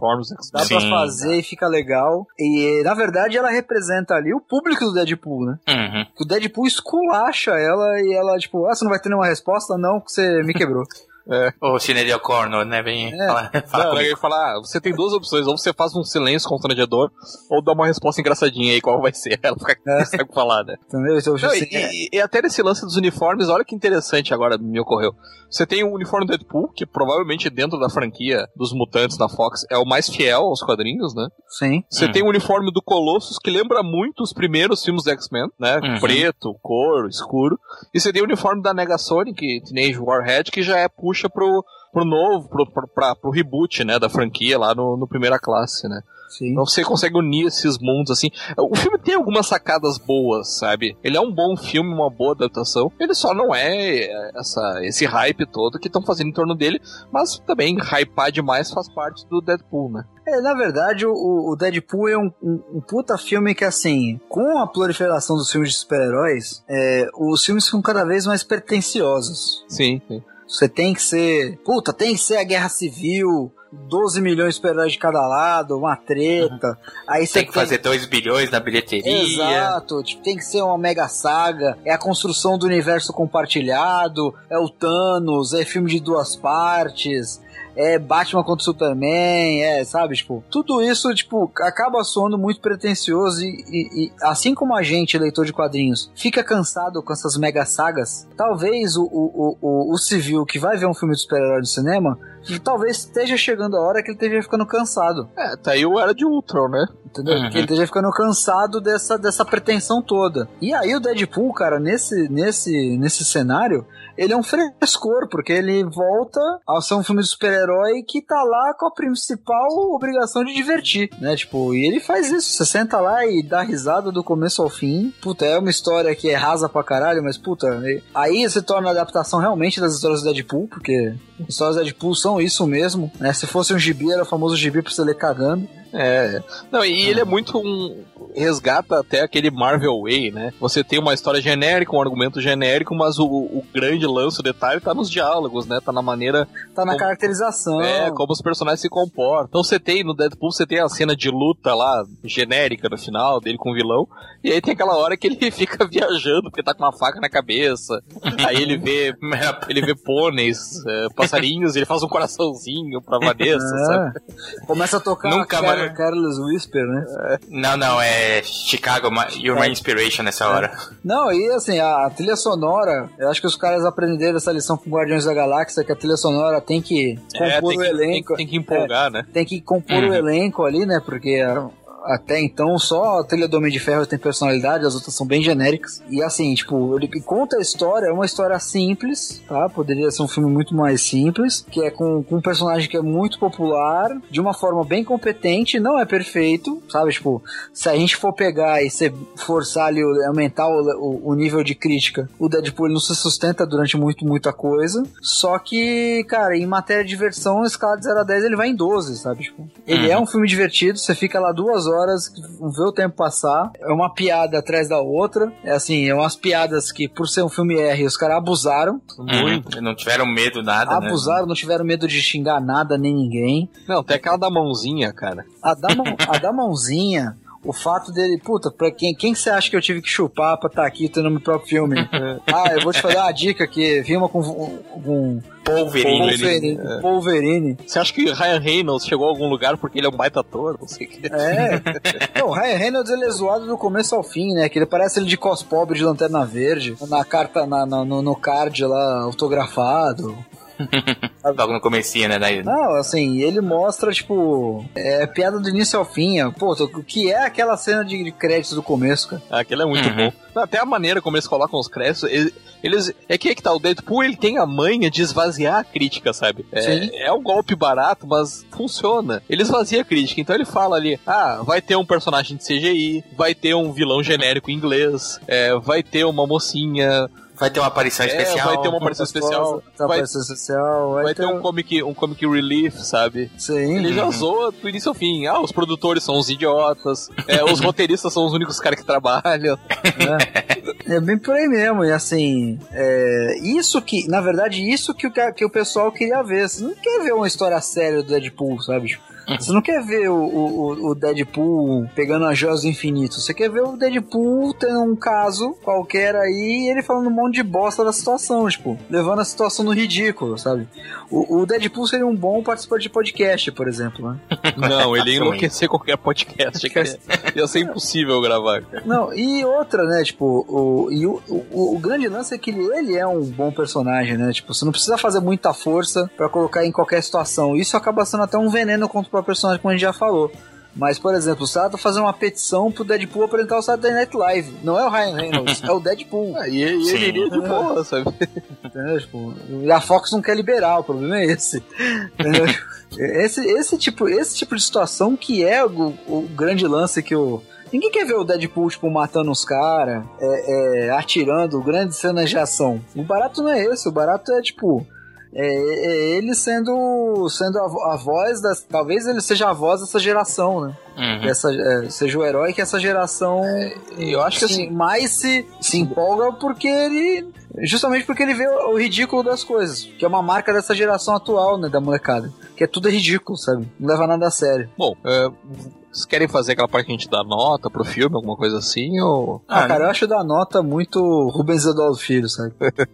Dá Sim. pra fazer e fica legal. E, na verdade, ela representa ali o público do Deadpool, né? Uhum. O Deadpool esculacha ela e ela, tipo, ah, você não vai ter nenhuma resposta? Não, que você me quebrou. O Cine de Corno, né? Vem É. fala, fala Não, comigo. ele fala, ah, você tem duas opções, ou você faz um silêncio constrangedor, ou dá uma resposta engraçadinha aí, qual vai ser? Ela fica É. não sabe falar, né? Entendeu? Então, Não, assim, e, é- e- e até nesse lance dos uniformes, olha que interessante agora me ocorreu. Você tem o uniforme do Deadpool, que provavelmente dentro da franquia dos mutantes da Fox é o mais fiel aos quadrinhos, né? sim. Você Uhum. tem o uniforme do Colossus, que lembra muito os primeiros filmes do X-Men, né? Uhum. Preto, cor, escuro. E você tem o uniforme da Negasonic, Teenage Warhead, que já é puxa pro, pro novo, pro, pro, pra- pro reboot, né? Da franquia lá no, no primeira classe, né? Sim. Então você consegue unir esses mundos assim. O filme tem algumas sacadas boas, sabe? Ele é um bom filme, uma boa adaptação. Ele só não é essa, esse hype todo que estão fazendo em torno dele, mas também hypar demais faz parte do Deadpool, né? É, na verdade, o, o Deadpool é um, um- um puta filme que, assim, com a proliferação dos filmes de super-heróis, é, os filmes ficam cada vez mais pretensiosos. Sim, sim. Você tem que ser. Puta, tem que ser a guerra civil. 12 milhões de super-heróis de cada lado, uma treta. Aí você Tem que fazer 2 bilhões na bilheteria. Exato, tipo, tem que ser uma mega saga, é a construção do universo compartilhado, é o Thanos, é filme de duas partes, é Batman contra o Superman, é, sabe, tipo, tudo isso, tipo, acaba soando muito pretencioso e, e- e assim como a gente, leitor de quadrinhos, fica cansado com essas mega sagas, talvez o, o, o, o civil que vai ver um filme de super-herói no cinema, talvez esteja chegando a hora que ele esteja ficando cansado. É, tá aí o Era de Ultron, né? Entendeu? Uhum. Que ele esteja ficando cansado dessa, dessa pretensão toda. E aí o Deadpool, cara, nesse, nesse, nesse cenário, ele é um frescor, porque ele volta a ser um filme de super-herói que tá lá com a principal obrigação de divertir, né? Tipo, e ele faz isso. Você senta lá e dá risada do começo ao fim. Puta, é uma história que é rasa pra caralho, mas puta, aí se torna a adaptação realmente das histórias do Deadpool, porque as histórias do Deadpool são isso mesmo, né? Se fosse um gibi, era o famoso gibi pra você ler cagando. É. Não, e ele é muito um. Resgata até aquele Marvel Way, né? Você tem uma história genérica, um argumento genérico, mas o, o grande lance, o detalhe, tá nos diálogos, né? Tá na maneira. Tá na Como- caracterização. É, como os personagens se comportam. Então você tem no Deadpool, você tem a cena de luta lá, genérica no final, dele com o vilão. E aí tem aquela hora que ele fica viajando, porque tá com uma faca na cabeça. aí ele vê. Ele vê pôneis, é, passarinhos, ele faz um coraçãozinho pra Vanessa, sabe? É. Começa a tocar. Nunca Carol- mais, Car Carlos Whisper, né? Não, não, é Chicago, You're My Inspiration nessa hora. Não, e assim, a, trilha sonora, eu acho que os caras aprenderam essa lição com Guardiões da Galáxia, que a trilha sonora tem que É, compor tem o que, tem, elenco. tem que empolgar, né? tem que compor o elenco ali, né? Porque a- até então só a trilha do Homem de Ferro tem personalidade, as outras são bem genéricas. E assim, tipo, ele conta a história, é uma história simples, tá? Poderia ser um filme muito mais simples, que é com, com um personagem que é muito popular, de uma forma bem competente, não é perfeito, sabe? Tipo, se a gente for pegar e se forçar ali, aumentar o, o- o nível de crítica, o Deadpool não se sustenta durante muito, muita coisa. Só que, cara, em matéria de diversão, a escala de 0 a 10 ele vai em 12, sabe? Tipo, ele é um filme divertido, você fica lá duas horas, vê o tempo passar, é uma piada atrás da outra. É assim, é umas piadas que, por ser um filme R, os caras abusaram. Muito. Não tiveram medo, nada, né? Abusaram, não tiveram medo de xingar nada nem ninguém. Não, tem aquela da mãozinha, cara. A da, mão, a da mãozinha, o fato dele, puta, pra quem, quem que você acha que eu tive que chupar pra estar aqui tendo meu próprio filme? ah, eu vou te fazer uma dica aqui, vi uma com, com Polverine. Wolverine, Wolverine. Você acha que Ryan Reynolds chegou a algum lugar porque ele é um baita ator? Não sei o que. É. Não, o Ryan Reynolds ele é zoado do começo ao fim, né? Que ele parece ele de cos pobre de lanterna verde, na carta, na, na- no, no card lá, autografado. Logo no comecinho, né? daí- Não, assim, ele mostra, tipo, é piada do início ao fim. ó. Pô, o que é aquela cena de créditos do começo, cara? Aquele é muito bom. Até a maneira como eles colocam os créditos, eles, eles- é que é que tá, o Deadpool ele tem a manha de esvaziar a crítica, sabe? Sim. É, é um golpe barato, mas funciona. Ele esvazia a crítica, então ele fala ali, ah, vai ter um personagem de CGI, vai ter um vilão genérico em inglês, é, vai ter uma mocinha, Vai ter uma aparição é, especial. vai ter uma aparição especial, vai, aparecendo especial, vai, vai ter um comic, um comic relief, sabe? Sim. Ele já zoa do início ao fim. Ah, os produtores são os idiotas, é, os roteiristas são os únicos caras que trabalham. É. É bem por aí mesmo, e assim, é, isso que, na verdade, isso que o, que o pessoal queria ver. Você não quer ver uma história séria do Deadpool, sabe? Você não quer ver o, o, o Deadpool pegando as joias do infinito. Você quer ver o Deadpool tendo um caso qualquer aí e ele falando um monte de bosta da situação, tipo, levando a situação no ridículo, sabe? O, o Deadpool seria um bom participante de podcast, por exemplo, né? Não, ele ia enlouquecer qualquer podcast. Ia ser impossível gravar. Não, e outra, né, tipo, o, e o, o, o grande lance é que ele, ele é um bom personagem, né? Tipo, você não precisa fazer muita força pra colocar em qualquer situação. Isso acaba sendo até um veneno contra o próprio personagem, como a gente já falou. Mas, por exemplo, o Sato fazendo uma petição pro Deadpool apresentar o Saturday Night Live. Não é o Ryan Reynolds, é o Deadpool. Ah, e, e ele iria de boa, sabe? Entendeu? Tipo, e a Fox não quer liberar, o problema é esse. Entendeu? esse, esse, tipo, esse tipo de situação que é o, o grande lance que o. Ninguém quer ver o Deadpool, tipo, matando os caras, é, é, atirando, grandes cenas de ação. O barato não é esse, o barato é, tipo, é, é ele sendo, sendo a, a voz das. Talvez ele seja a voz dessa geração, né? Uhum. Essa, é, seja o herói que essa geração. eu acho que assim- mais se, se empolga porque ele. Justamente porque ele vê o, o ridículo das coisas. Que é uma marca dessa geração atual, né? Da molecada. Que é tudo ridículo, sabe? Não leva nada a sério. Bom, é, vocês querem fazer aquela parte que a gente dá nota pro filme, alguma coisa assim? Ou. Ah, Ah, cara, eu acho da nota muito Rubens Eduardo Filho, sabe?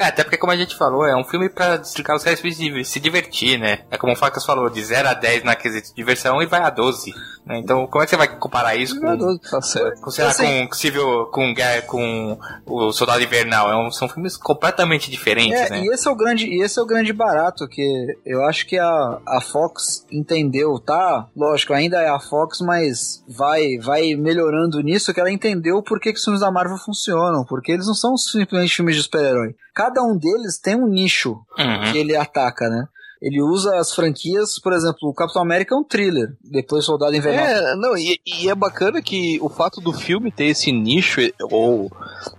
É, até porque, como a gente falou, é um filme pra desligar os réis e se divertir, né? É como o Facas falou, de 0 a 10 na quesito de diversão e vai a 12. Né? Então, como é que você vai comparar isso com, Tá certo. com, sei lá, Assim- com Civil, com, Guerra- com o Soldado Invernal? É um- são filmes completamente diferentes, É, né? e esse é o grande, e esse é o grande barato que eu acho que a, a Fox entendeu, tá? Lógico, ainda é a Fox, mas vai vai melhorando nisso que ela entendeu por que, que os filmes da Marvel funcionam, porque eles não são simplesmente filmes de super-herói. Cada um deles tem um nicho Uhum. que ele ataca, né? Ele usa as franquias, por exemplo, o Capitão América é um thriller, depois Soldado Invernal. É, não, e, e é bacana que o fato do filme ter esse nicho, ou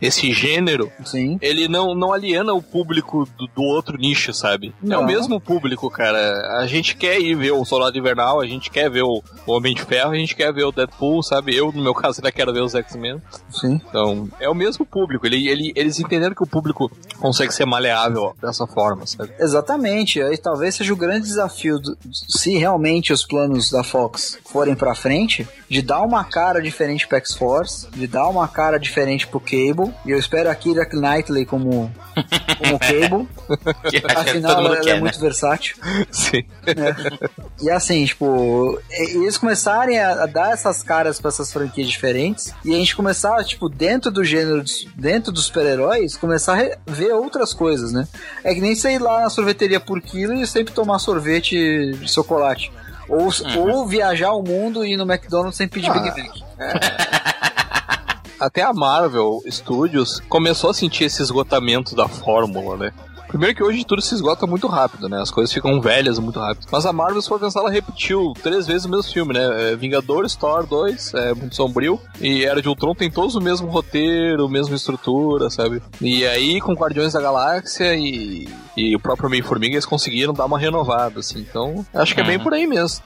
esse gênero, Sim. ele não, não aliena o público do, do outro nicho, sabe? É Não. o mesmo público, cara. A gente quer ir ver o Soldado Invernal, a gente quer ver o, o Homem de Ferro, a gente quer ver o Deadpool, sabe? Eu, no meu caso, ainda quero ver os X-Men. Sim. Então, é o mesmo público. Ele, ele, eles entenderam que o público consegue ser maleável dessa forma, sabe? Exatamente. Aí talvez talvez seja o grande desafio, do- se realmente os planos da Fox forem pra frente, de dar uma cara diferente pro X-Force, de dar uma cara diferente pro Cable, e eu espero a Kira Knightley como, como Cable, afinal ela quer, é né? muito versátil. Sim. E assim, tipo, e- eles começarem a, a dar essas caras pra essas franquias diferentes e a gente começar, tipo, dentro do gênero, dos- dentro dos super-heróis, começar a ver outras coisas, né? É que nem você ir lá na sorveteria por quilo e sempre tomar sorvete de chocolate. Ou, Uhum. ou viajar o mundo e ir no McDonald's sem pedir Ah. Big Mac. Até a Marvel Studios começou a sentir esse esgotamento da fórmula, né? Primeiro que hoje tudo se esgota muito rápido, né? As coisas ficam velhas muito rápido. Mas a Marvel, se for pensar, ela repetiu três vezes o mesmo filme, né? É, Vingadores, Thor 2, é muito sombrio. E Era de Ultron tem todos o mesmo roteiro, a mesma estrutura, sabe? E aí, com Guardiões da Galáxia e, e o próprio Meio-Formiga, eles conseguiram dar uma renovada, assim. Então, acho que é bem Uhum. por aí mesmo.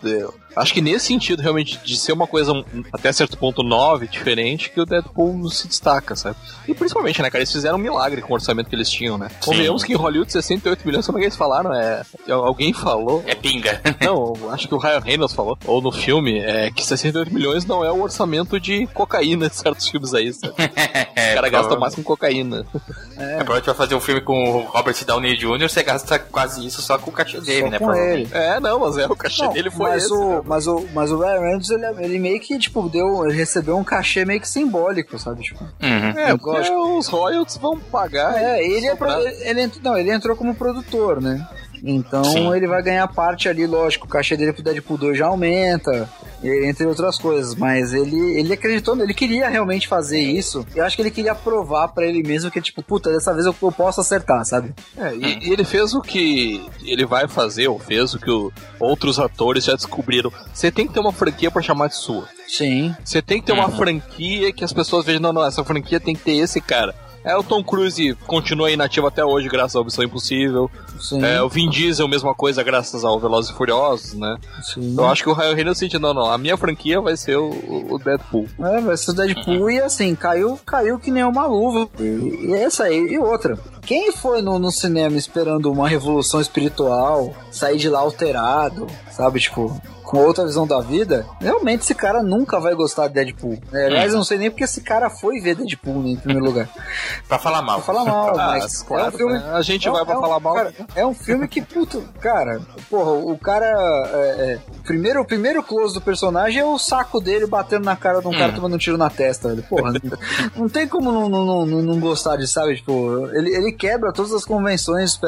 Acho que nesse sentido, realmente, de ser uma coisa até certo ponto nove, diferente, que o Deadpool se destaca, sabe? E principalmente, né, cara, eles fizeram um milagre com o orçamento que eles tinham, né? Convenhamos que em Hollywood 68 milhões, como é que eles falaram? É, alguém falou. É pinga. Não, acho que o Ryan Reynolds falou, ou no filme, é que 68 milhões não é o orçamento de cocaína de certos filmes aí, sabe? O cara gasta mais com cocaína. É, provavelmente vai fazer um filme com o Robert Downey Jr., você gasta quase isso só com o cachê dele, Só né? com provavelmente. ele. É, não, mas é, o cachê Não, dele foi mas, esse. o, né? Mas, o, mas o Ryan Reynolds, ele, ele meio que, tipo, deu, ele recebeu um cachê meio que simbólico, sabe? Tipo, Uhum. É, porque lógico. os royalties vão pagar. É, ele, é pro- ele, entrou, não, ele entrou como produtor, né? Então Sim. ele vai ganhar parte ali, lógico, o cachê dele pro Deadpool 2 já aumenta, entre outras coisas, mas ele, ele acreditou, ele queria realmente fazer isso, e eu acho que ele queria provar pra ele mesmo que, tipo, puta, dessa vez eu, eu posso acertar, sabe? É, e, e ele fez o que ele vai fazer, ou fez o que o- outros atores já descobriram. Você tem que ter uma franquia pra chamar de sua. Sim. Você tem que ter uma franquia que as pessoas vejam, não, não, essa franquia tem que ter esse cara. É, o Tom Cruise continua inativo até hoje, graças ao Missão Impossível. Sim. É, o Vin Diesel, mesma coisa, graças ao Velozes e Furiosos, né? sim. Eu acho que o Ryan Reynolds sentiu, não, não, a minha franquia vai ser o, o Deadpool. É, vai ser o Deadpool e assim, caiu, caiu que nem uma luva. E, e é essa aí. E outra. Quem foi no, no cinema esperando uma revolução espiritual, sair de lá alterado, sabe? Tipo, com outra visão da vida, realmente esse cara nunca vai gostar de Deadpool. É, aliás, eu não sei nem porque esse cara foi ver Deadpool né, em primeiro lugar. Pra falar mal. Pra falar mal, Ah, mas claro, é um filme. né? A gente é um- vai pra é um- falar mal. cara, é um filme que, puto, cara, porra, o cara. é, é, primeiro, o primeiro close do personagem é o saco dele batendo na cara de um cara tomando um tiro na testa, velho. Porra, não, tem como não, não, não, não gostar de, sabe? Tipo, ele, ele quebra todas as convenções.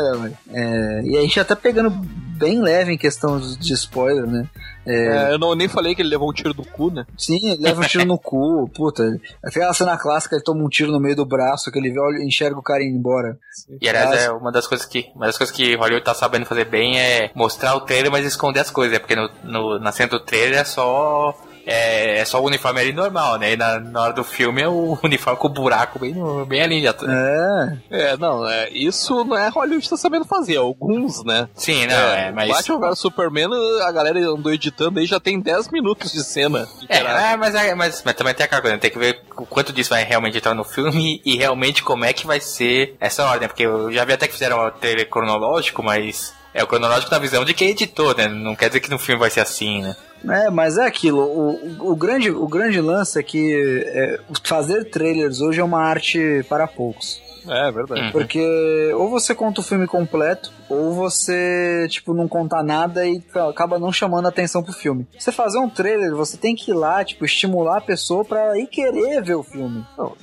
É, e a gente até pegando bem leve em questão de, spoiler, né? É, eu não, nem falei que ele levou um tiro do cu, né? Sim, ele leva um tiro no cu, puta. Aquela cena clássica, ele toma um tiro no meio do braço, que ele vê, olha, enxerga o cara indo embora. E aliás, é uma das coisas que uma das coisas que Hollywood tá sabendo fazer bem é mostrar o trailer, mas esconder as coisas, né? Porque no, no, na cena do trailer é só. É, é só o uniforme ali normal, né? E na, na hora do filme é o uniforme com o buraco bem, no- bem ali já. É, É, não, é, isso não é Hollywood tá sabendo fazer, alguns, né? Sim, não, é, mas. Batman vs Superman, a galera andou editando aí já tem 10 minutos de cena. É, é, mas, é, mas, mas também tem aquela coisa, né? tem que ver o quanto disso vai realmente entrar no filme e realmente como é que vai ser essa ordem, porque eu já vi até que fizeram o trailer cronológico, mas é o cronológico na visão de quem editou, né? Não quer dizer que no filme vai ser assim, né? É, mas é aquilo. O, o, o grande, o grande lance é que é, fazer trailers hoje é uma arte para poucos. É, verdade. Hum. Porque ou você conta o filme completo, ou você, tipo, não conta nada e acaba não chamando a atenção pro filme. Você fazer um trailer, você tem que ir lá, tipo, estimular a pessoa pra ir querer ver o filme. Não,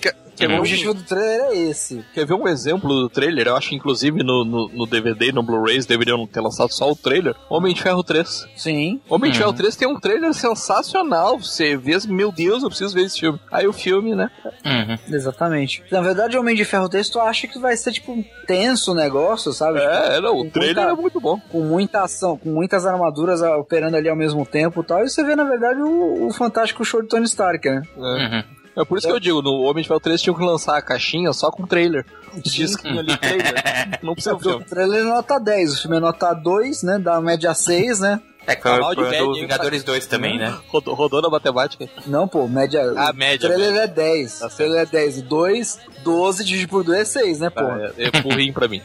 quer, quer, O objetivo do trailer é esse. quer ver um exemplo do trailer? Eu acho que inclusive no, no, no DVD no Blu-rays deveriam ter lançado só o trailer. Homem de Ferro 3. Sim. Homem de Ferro 3 tem um trailer sensacional. Você vê, meu Deus, eu preciso ver esse filme. Aí o filme, né? Uhum. Exatamente. Na verdade, Homem de Ferro 3, tu acha que vai ser, tipo, tenso o negócio, sabe? É, não, o Com trailer muita- é muito bom. com muita ação, com muitas armaduras operando ali ao mesmo tempo e tal, e você vê, na verdade, o, o fantástico show de Tony Stark, né? É. Uhum. É por isso que eu digo, no Homem de Ferro 3 tinha que lançar a caixinha só com trailer. Disquinho ali, trailer. Não precisa O ver o trailer é nota 10, o filme é nota 2, né? Da média 6, né? É que foi Canal o média, do Vingadores 2 também, né? Rodou, rodou na matemática. Não, pô, média. Ah, o média, trailer é 10. Tá o trailer é 10. 2, 12 dividido por 2 é 6, né, pô? Ah, é, é burrinho pra mim.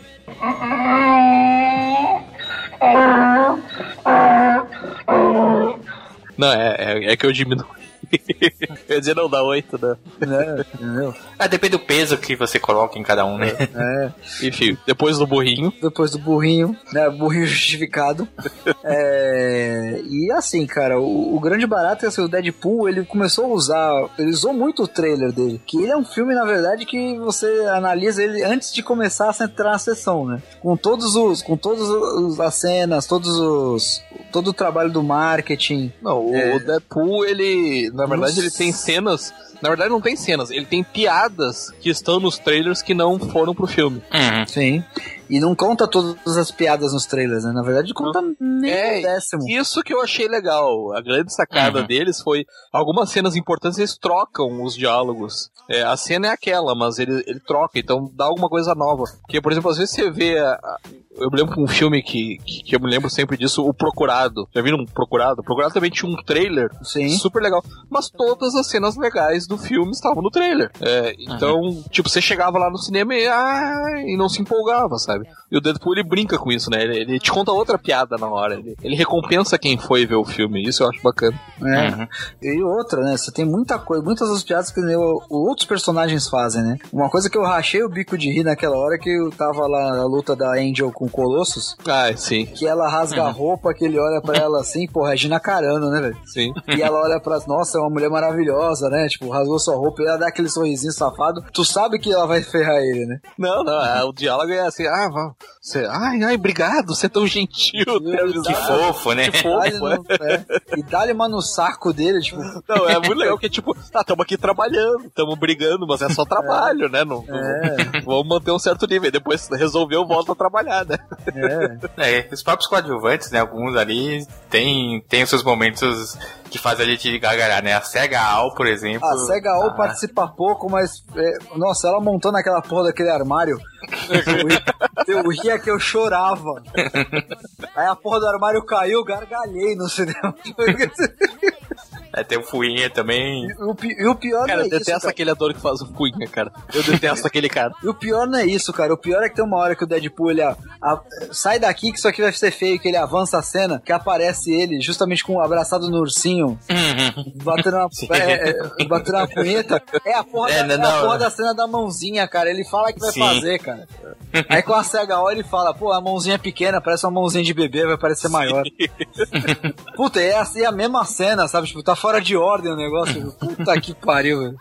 Não, é, é, é que eu diminuo. eu ia dizer não dá oito, né? Entendeu? Ah, depende do peso que você coloca em cada um, né? É. Enfim, depois do burrinho. depois do burrinho, né? Burrinho justificado. É, e assim, cara, o, o grande barato é assim, o Deadpool, ele começou a usar, ele usou muito o trailer dele, que ele é um filme, na verdade, que você analisa ele antes de começar a entrar na sessão, né? Com todos os, com todas os- as cenas, todos os, todo o trabalho do marketing. Não, o É. Deadpool, ele. Na verdade, Nossa. ele tem cenas. Na verdade, não tem cenas, ele tem piadas que estão nos trailers que não foram pro filme. Uhum. Sim. E não conta todas as piadas nos trailers, né? Na verdade, conta nem É, um décimo. Isso que eu achei legal. A grande sacada Uhum. deles foi algumas cenas importantes eles trocam os diálogos. É, a cena é aquela, mas ele, ele troca, então dá alguma coisa nova. Porque, por exemplo, às vezes você vê. a- a- eu me lembro de um filme que, que, que eu me lembro sempre disso, O Procurado. Já viram um Procurado? O Procurado também tinha um trailer Sim. super legal. Mas todas as cenas legais do filme estavam no trailer. É, então, tipo, você chegava lá no cinema e, ah, e não se empolgava, sabe? E o Deadpool ele brinca com isso, né? Ele, ele te conta outra piada na hora. Ele, ele recompensa quem foi ver o filme. Isso eu acho bacana. É. Uhum. E outra, né? Você tem muita coisa, muitas das piadas que o- outros personagens fazem, né? Uma coisa que eu rachei o bico de rir naquela hora que eu tava lá na luta da Angel com o Colossus, Ah, sim, que ela rasga a roupa, que ele olha pra ela assim, pô, Regina Carano, né, velho? sim. E ela olha pra, nossa, é uma mulher maravilhosa, né? Tipo, rasgou sua roupa e ela dá aquele sorrisinho safado. Tu sabe que ela vai ferrar ele, né? Não, não, é, o diálogo é assim, ah, vá, você, ai, ai, obrigado, você é tão gentil. avisado. Que fofo, né? Que fofo, no- é. E dá-lhe uma no saco dele, tipo, Não, é muito legal que, tipo, tá, tamo aqui trabalhando, tamo brigando, mas é só trabalho, né? Não, não- É. vamos manter um certo nível. Depois resolveu, volta a trabalhar, né? É. É, os próprios coadjuvantes, né? Alguns ali tem, tem os seus momentos que fazem a gente gargalhar, né? A Sega Al, por exemplo. A Sega O ah, participa pouco, mas. é, nossa, ela montando aquela porra daquele armário. Eu, ri- eu ria que eu chorava. Aí a porra do armário caiu, eu gargalhei no cinema. É, tem o Fuinha também. E o, pi- e o pior Cara, não eu é isso. detesto Cara. aquele ator que faz o Cunha, cara. Eu detesto aquele cara. E o pior não é isso, cara. O pior é que tem uma hora que o Deadpool ele a- a- sai daqui que isso aqui vai ser feio, que ele avança a cena, que aparece ele justamente com abraçado no ursinho, Uhum. batendo uma, é, é, batendo uma punheta. É a porra, É, da, não, é a porra da cena da mãozinha, cara. Ele fala que vai Sim. fazer, cara. Aí com a CHO ele fala, pô, a mãozinha é pequena, parece uma mãozinha de bebê, vai parecer maior. Puta, é assim a mesma cena, sabe? Tipo, tá fora de ordem o negócio. Puta que pariu, velho.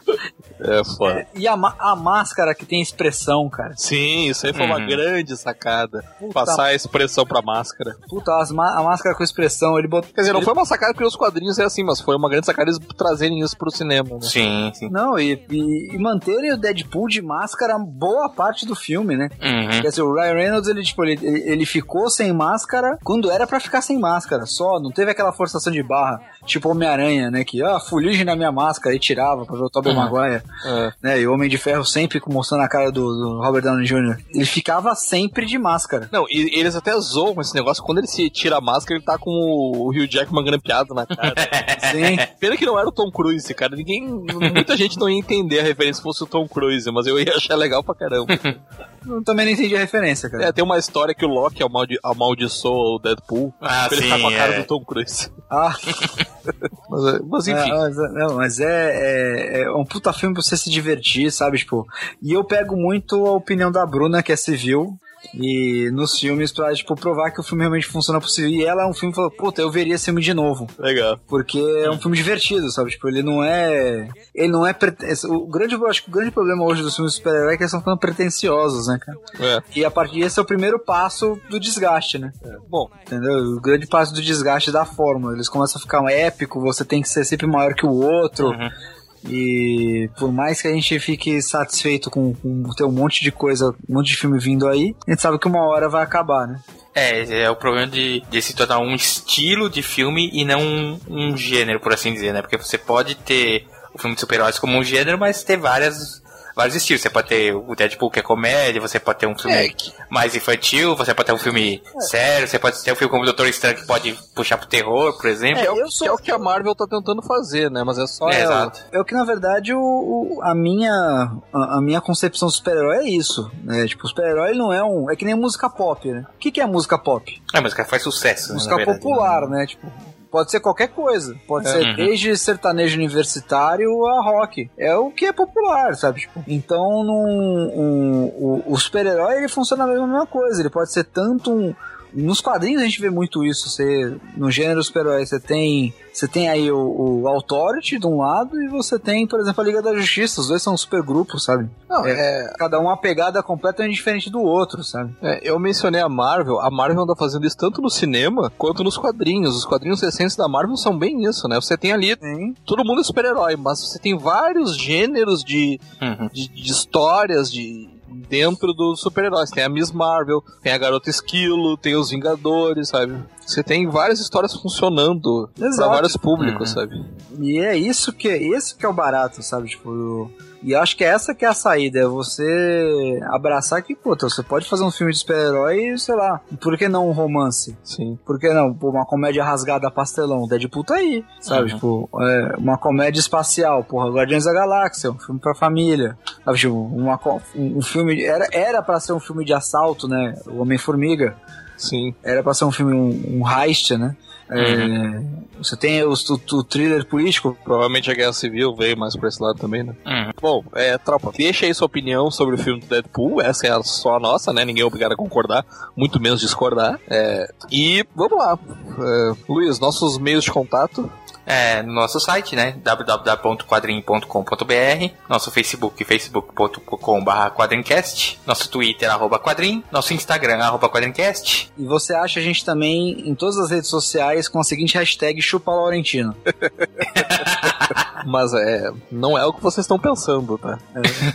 É foda. E a, a máscara que tem expressão, cara. Sim, isso aí foi uma Uhum. grande sacada. Puta. Passar a expressão pra máscara. Puta, as a máscara com expressão, ele botou. Quer dizer, não ele- foi uma sacada porque os quadrinhos é assim, mas foi uma grande sacada eles trazerem isso pro cinema, né? Sim, sim. Não, e, e, e manterem o Deadpool de máscara boa parte do filme, né? Uhum. Quer dizer, o Ryan Reynolds, ele, tipo, ele, ele ficou sem máscara quando era pra ficar sem máscara, só, não teve aquela forçação de barra, tipo Homem-Aranha, né, que, ah, fuligem na minha máscara, e tirava pra ver o Tobey Maguire, É. né, e o Homem de Ferro sempre mostrando a cara do, do Robert Downey Jr. Ele ficava sempre de máscara. Não, e eles até zoam esse negócio. Quando ele se tira a máscara, ele tá com o Hugh Jackman grampeado na cara. Sim. Pena que não era o Tom Cruise, cara. Ninguém. Muita gente não ia entender a referência se fosse o Tom Cruise, mas eu ia achar legal pra caramba. Eu também não entendi a referência, cara. É, tem uma história que o Loki amaldi amaldiçoa o Deadpool. Ah, ele tá sim, com a cara é. do Tom Cruise. Ah, Mas, é- mas enfim. É, mas, é- não, mas é, é, é um puta filme pra você se divertir, sabe? Tipo, e eu pego muito a opinião da Bruna, que é civil, e nos filmes pra, tipo, provar que o filme realmente funciona possível. E ela é um filme que fala, puta, eu veria esse filme de novo. Legal. Porque é um filme divertido, sabe? Tipo, ele não é. Ele não é. prete- O grande, eu acho que o grande problema hoje dos filmes de super-herói é que eles estão ficando pretenciosos, né, cara? É. E a partir desse é o primeiro passo do desgaste, né? Bom, Entendeu? O grande passo do desgaste da fórmula. Eles começam a ficar um épico, você tem que ser sempre maior que o outro. E por mais que a gente fique satisfeito com, com ter um monte de coisa, um monte de filme vindo aí, a gente sabe que uma hora vai acabar, né? É, esse é o problema de, de se tornar um estilo de filme e não um, um gênero, por assim dizer, né? Porque você pode ter o filme de super-heróis como um gênero, mas ter várias vários estilos. Você pode ter o Deadpool que é comédia, você pode ter um filme É, mais infantil, você pode ter um filme sério, você pode ter um filme como o Doutor Estranho que pode puxar pro terror, por exemplo. É, o, eu sou- que é o que a Marvel tá tentando fazer, né? Mas é só É, ela. exato. É o que, na verdade, o, o- a, minha, a, a minha concepção do super-herói é isso. Né? Tipo, o super-herói não é um. É que nem música pop, né? O que, que é música pop? É, cara faz sucesso. né, música na verdade. popular, né? Tipo, pode ser qualquer coisa. Pode ser Uhum. desde sertanejo universitário a rock. É o que é popular, sabe? Tipo, então, num, um- o, o super-herói ele funciona a mesma coisa. Ele pode ser tanto um. Nos quadrinhos a gente vê muito isso. Você, no gênero super-herói, você tem. Você tem aí o, o Authority de um lado e você tem, por exemplo, a Liga da Justiça. Os dois são super grupos, sabe? Não, é, Cada um uma pegada completamente diferente do outro, sabe? é, eu mencionei a Marvel. A Marvel anda fazendo isso tanto no cinema quanto nos quadrinhos. Os quadrinhos recentes da Marvel são bem isso, né? Você tem ali. Tem. Todo mundo é super-herói, mas você tem vários gêneros de, Uhum. de, de histórias de dentro dos super-heróis. Tem a Miss Marvel, tem a Garota Esquilo, tem os Vingadores, sabe? Você tem várias histórias funcionando pra Exato. vários públicos, Uhum. sabe? E é isso que é isso que é o barato, sabe? Tipo, e acho que essa que é a saída, é você abraçar que, puta, você pode fazer um filme de super-herói, sei lá, por que não um romance? Sim. Por que não? Pô, uma comédia rasgada pastelão, Deadpool tá aí, sabe? Uhum. Tipo, é, uma comédia espacial, porra, Guardiões da Galáxia, um filme pra família, sabe? Tipo, uma, um, um filme, era, era pra ser um filme de assalto, né? O Homem-Formiga, Sim. era pra ser um filme, um, um heist, né? É, você tem o, o, o thriller político, Provavelmente a Guerra Civil veio mais pra esse lado também, né? Uhum. Bom, é, tropa, deixa aí sua opinião sobre o filme do Deadpool. Essa é a- só a nossa, né? Ninguém é obrigado a concordar, muito menos discordar. É, e vamos lá. É, Luiz, nossos meios de contato. É, no nosso site, né? www.quadrim.com.br, nosso Facebook, facebook.com.br quadrincast, nosso Twitter, arroba quadrim, nosso Instagram, arroba quadrincast. E você acha a gente também em todas as redes sociais com a seguinte hashtag Chupa Laurentino. Mas é, não é o que vocês estão pensando, tá?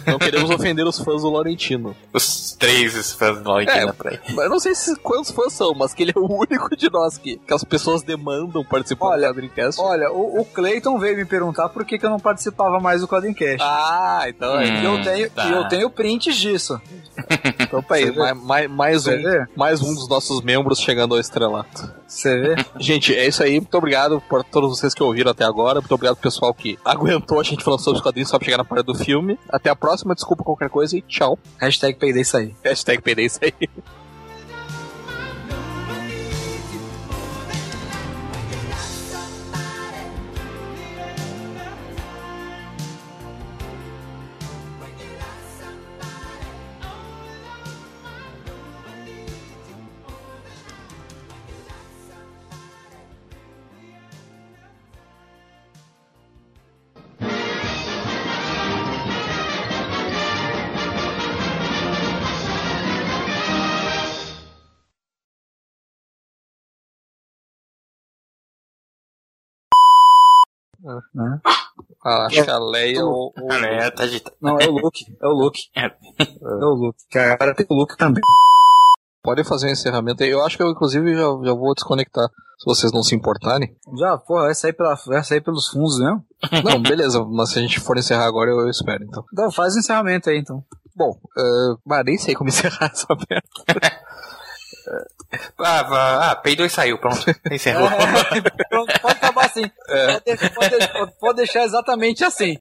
Não queremos ofender os fãs do Laurentino. Os três fãs do Valentina É. aí. Mas eu não sei se quantos fãs são, mas que ele é o único de nós que, que as pessoas demandam participar Olha, do Quadrincast. Olha, o, o Clayton veio me perguntar por que, que eu não participava mais do Quadrincast. Ah, então é. e eu Hum, tenho, tá. eu tenho prints disso. Então tá aí, mais, mais, mais um, vê? mais um dos nossos membros chegando ao estrelato. Você vê? Gente, é isso aí. Muito obrigado por todos vocês que ouviram até agora. Muito obrigado pro pessoal que aguentou a gente falando sobre os quadrinhos só pra chegar na parte do filme. Até a próxima, desculpa qualquer coisa e tchau. hashtag peidei isso aí. Hashtag PD isso aí. Né? Ah, acho que a Leia ou, ou- É, tá agitado. Não, é o Luke. É o Luke. É. É o Luke. Cara, tem o Luke também. podem fazer um encerramento aí. Eu acho que eu, inclusive, já, já vou desconectar. Se vocês não se importarem. Já, porra, vai sair, pela, vai sair pelos fundos mesmo? Não, beleza. Mas se a gente for encerrar agora, eu, eu espero, então. Então faz o encerramento aí, então. Bom, uh, mas nem sei como encerrar essa merda. Ah, vá- ah, peidou e saiu, pronto. Encerrou. Pronto, pode acabar assim. Pode, pode- pode deixar exatamente assim.